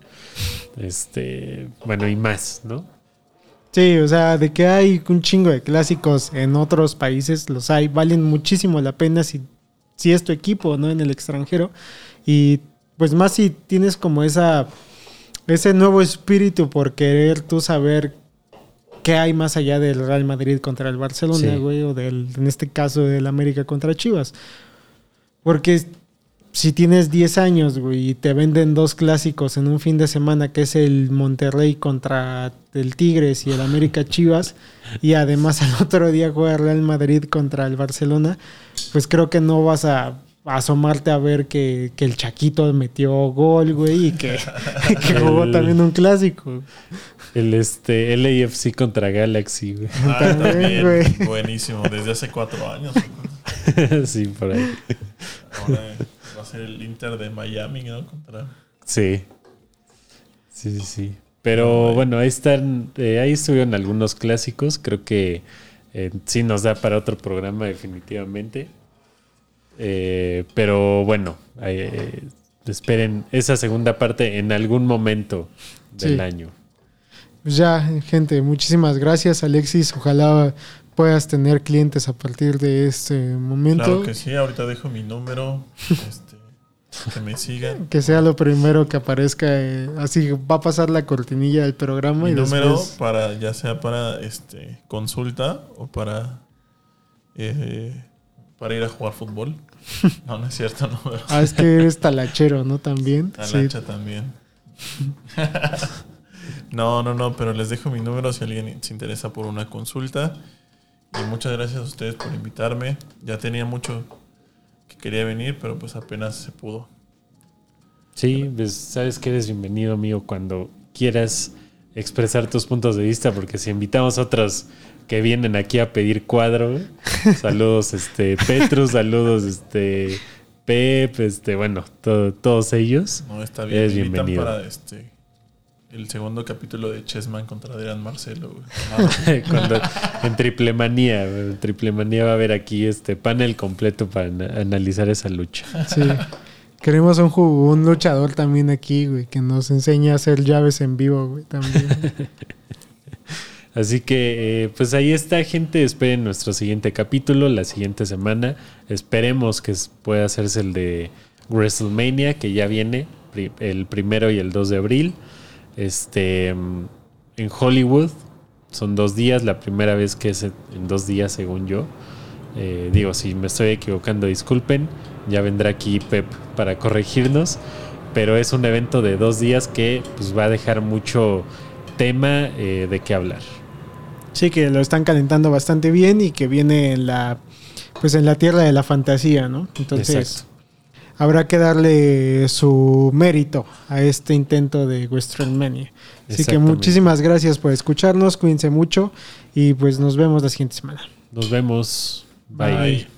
Este, bueno, y más, ¿no? Sí, o sea, de que hay un chingo de clásicos en otros países, los hay, valen muchísimo la pena si, si es tu equipo, ¿no? En el extranjero. Y pues más si tienes como esa ese nuevo espíritu por querer tú saber qué hay más allá del Real Madrid contra el Barcelona, Sí. güey, o del, en este caso del América contra Chivas. Porque si tienes 10 años, güey, y te venden dos clásicos en un fin de semana, que es el Monterrey contra el Tigres y el América Chivas, y además al otro día juega Real Madrid contra el Barcelona, pues creo que no vas a asomarte a ver que, que el Chaquito metió gol, güey, y que, que jugó El- también un clásico. El este LAFC contra Galaxy, güey. Ah, También, también, güey. buenísimo, desde hace cuatro años. sí, por ahí. Ahora a ser el Inter de Miami, ¿no? Contra... Sí. Sí, sí, sí. Pero bueno, ahí están, eh, ahí estuvieron algunos clásicos. Creo que eh, sí nos da para otro programa, definitivamente. Eh, pero bueno, eh, esperen esa segunda parte en algún momento del Sí. año. Pues ya, gente, muchísimas gracias, Alexis. Ojalá puedas tener clientes a partir de este momento. Claro que sí, ahorita dejo mi número, este, que me sigan. Que sea lo primero que aparezca. eh, así va a pasar la cortinilla del programa Mi y número después... para, ya sea para este consulta o para eh, para ir a jugar fútbol. No, no es cierto, no. Ah, es que eres talachero, ¿no? También. A Sí. lancha también. no, no, no, pero les dejo mi número si alguien se interesa por una consulta. Y muchas gracias a ustedes por invitarme. Ya tenía mucho que quería venir, pero pues apenas se pudo. Sí, pues sabes que eres bienvenido, amigo, cuando quieras expresar tus puntos de vista, porque si invitamos a otros que vienen aquí a pedir cuadro, saludos, este, Petrus, saludos, este, Pep, este, bueno, todo- todos ellos. No, está bien. Eres bienvenido. para este el segundo capítulo de Chessman contra Adrián Marcelo. güey. Cuando, en Triple Manía, en Triple Manía va a haber aquí este panel completo para ana- analizar esa lucha. Sí. Queremos un, un luchador también aquí, güey, que nos enseñe a hacer llaves en vivo, güey, también. Así que, eh, pues ahí está, gente. Esperen nuestro siguiente capítulo la siguiente semana. Esperemos que pueda hacerse el de WrestleMania, que ya viene el primero y el 2 de abril. Este, en Hollywood son dos días, la primera vez que es en en dos días, según yo. Eh, digo, si me estoy equivocando, disculpen. Ya vendrá aquí Pep para corregirnos. Pero es un evento de dos días que pues, va a dejar mucho tema eh, de qué hablar. Sí, que lo están calentando bastante bien y que viene en la, pues en la tierra de la fantasía, ¿no? Entonces, Exacto. Habrá que darle su mérito a este intento de WrestleMania. Así que muchísimas gracias por escucharnos, cuídense mucho y pues nos vemos la siguiente semana. Nos vemos. Bye. Bye.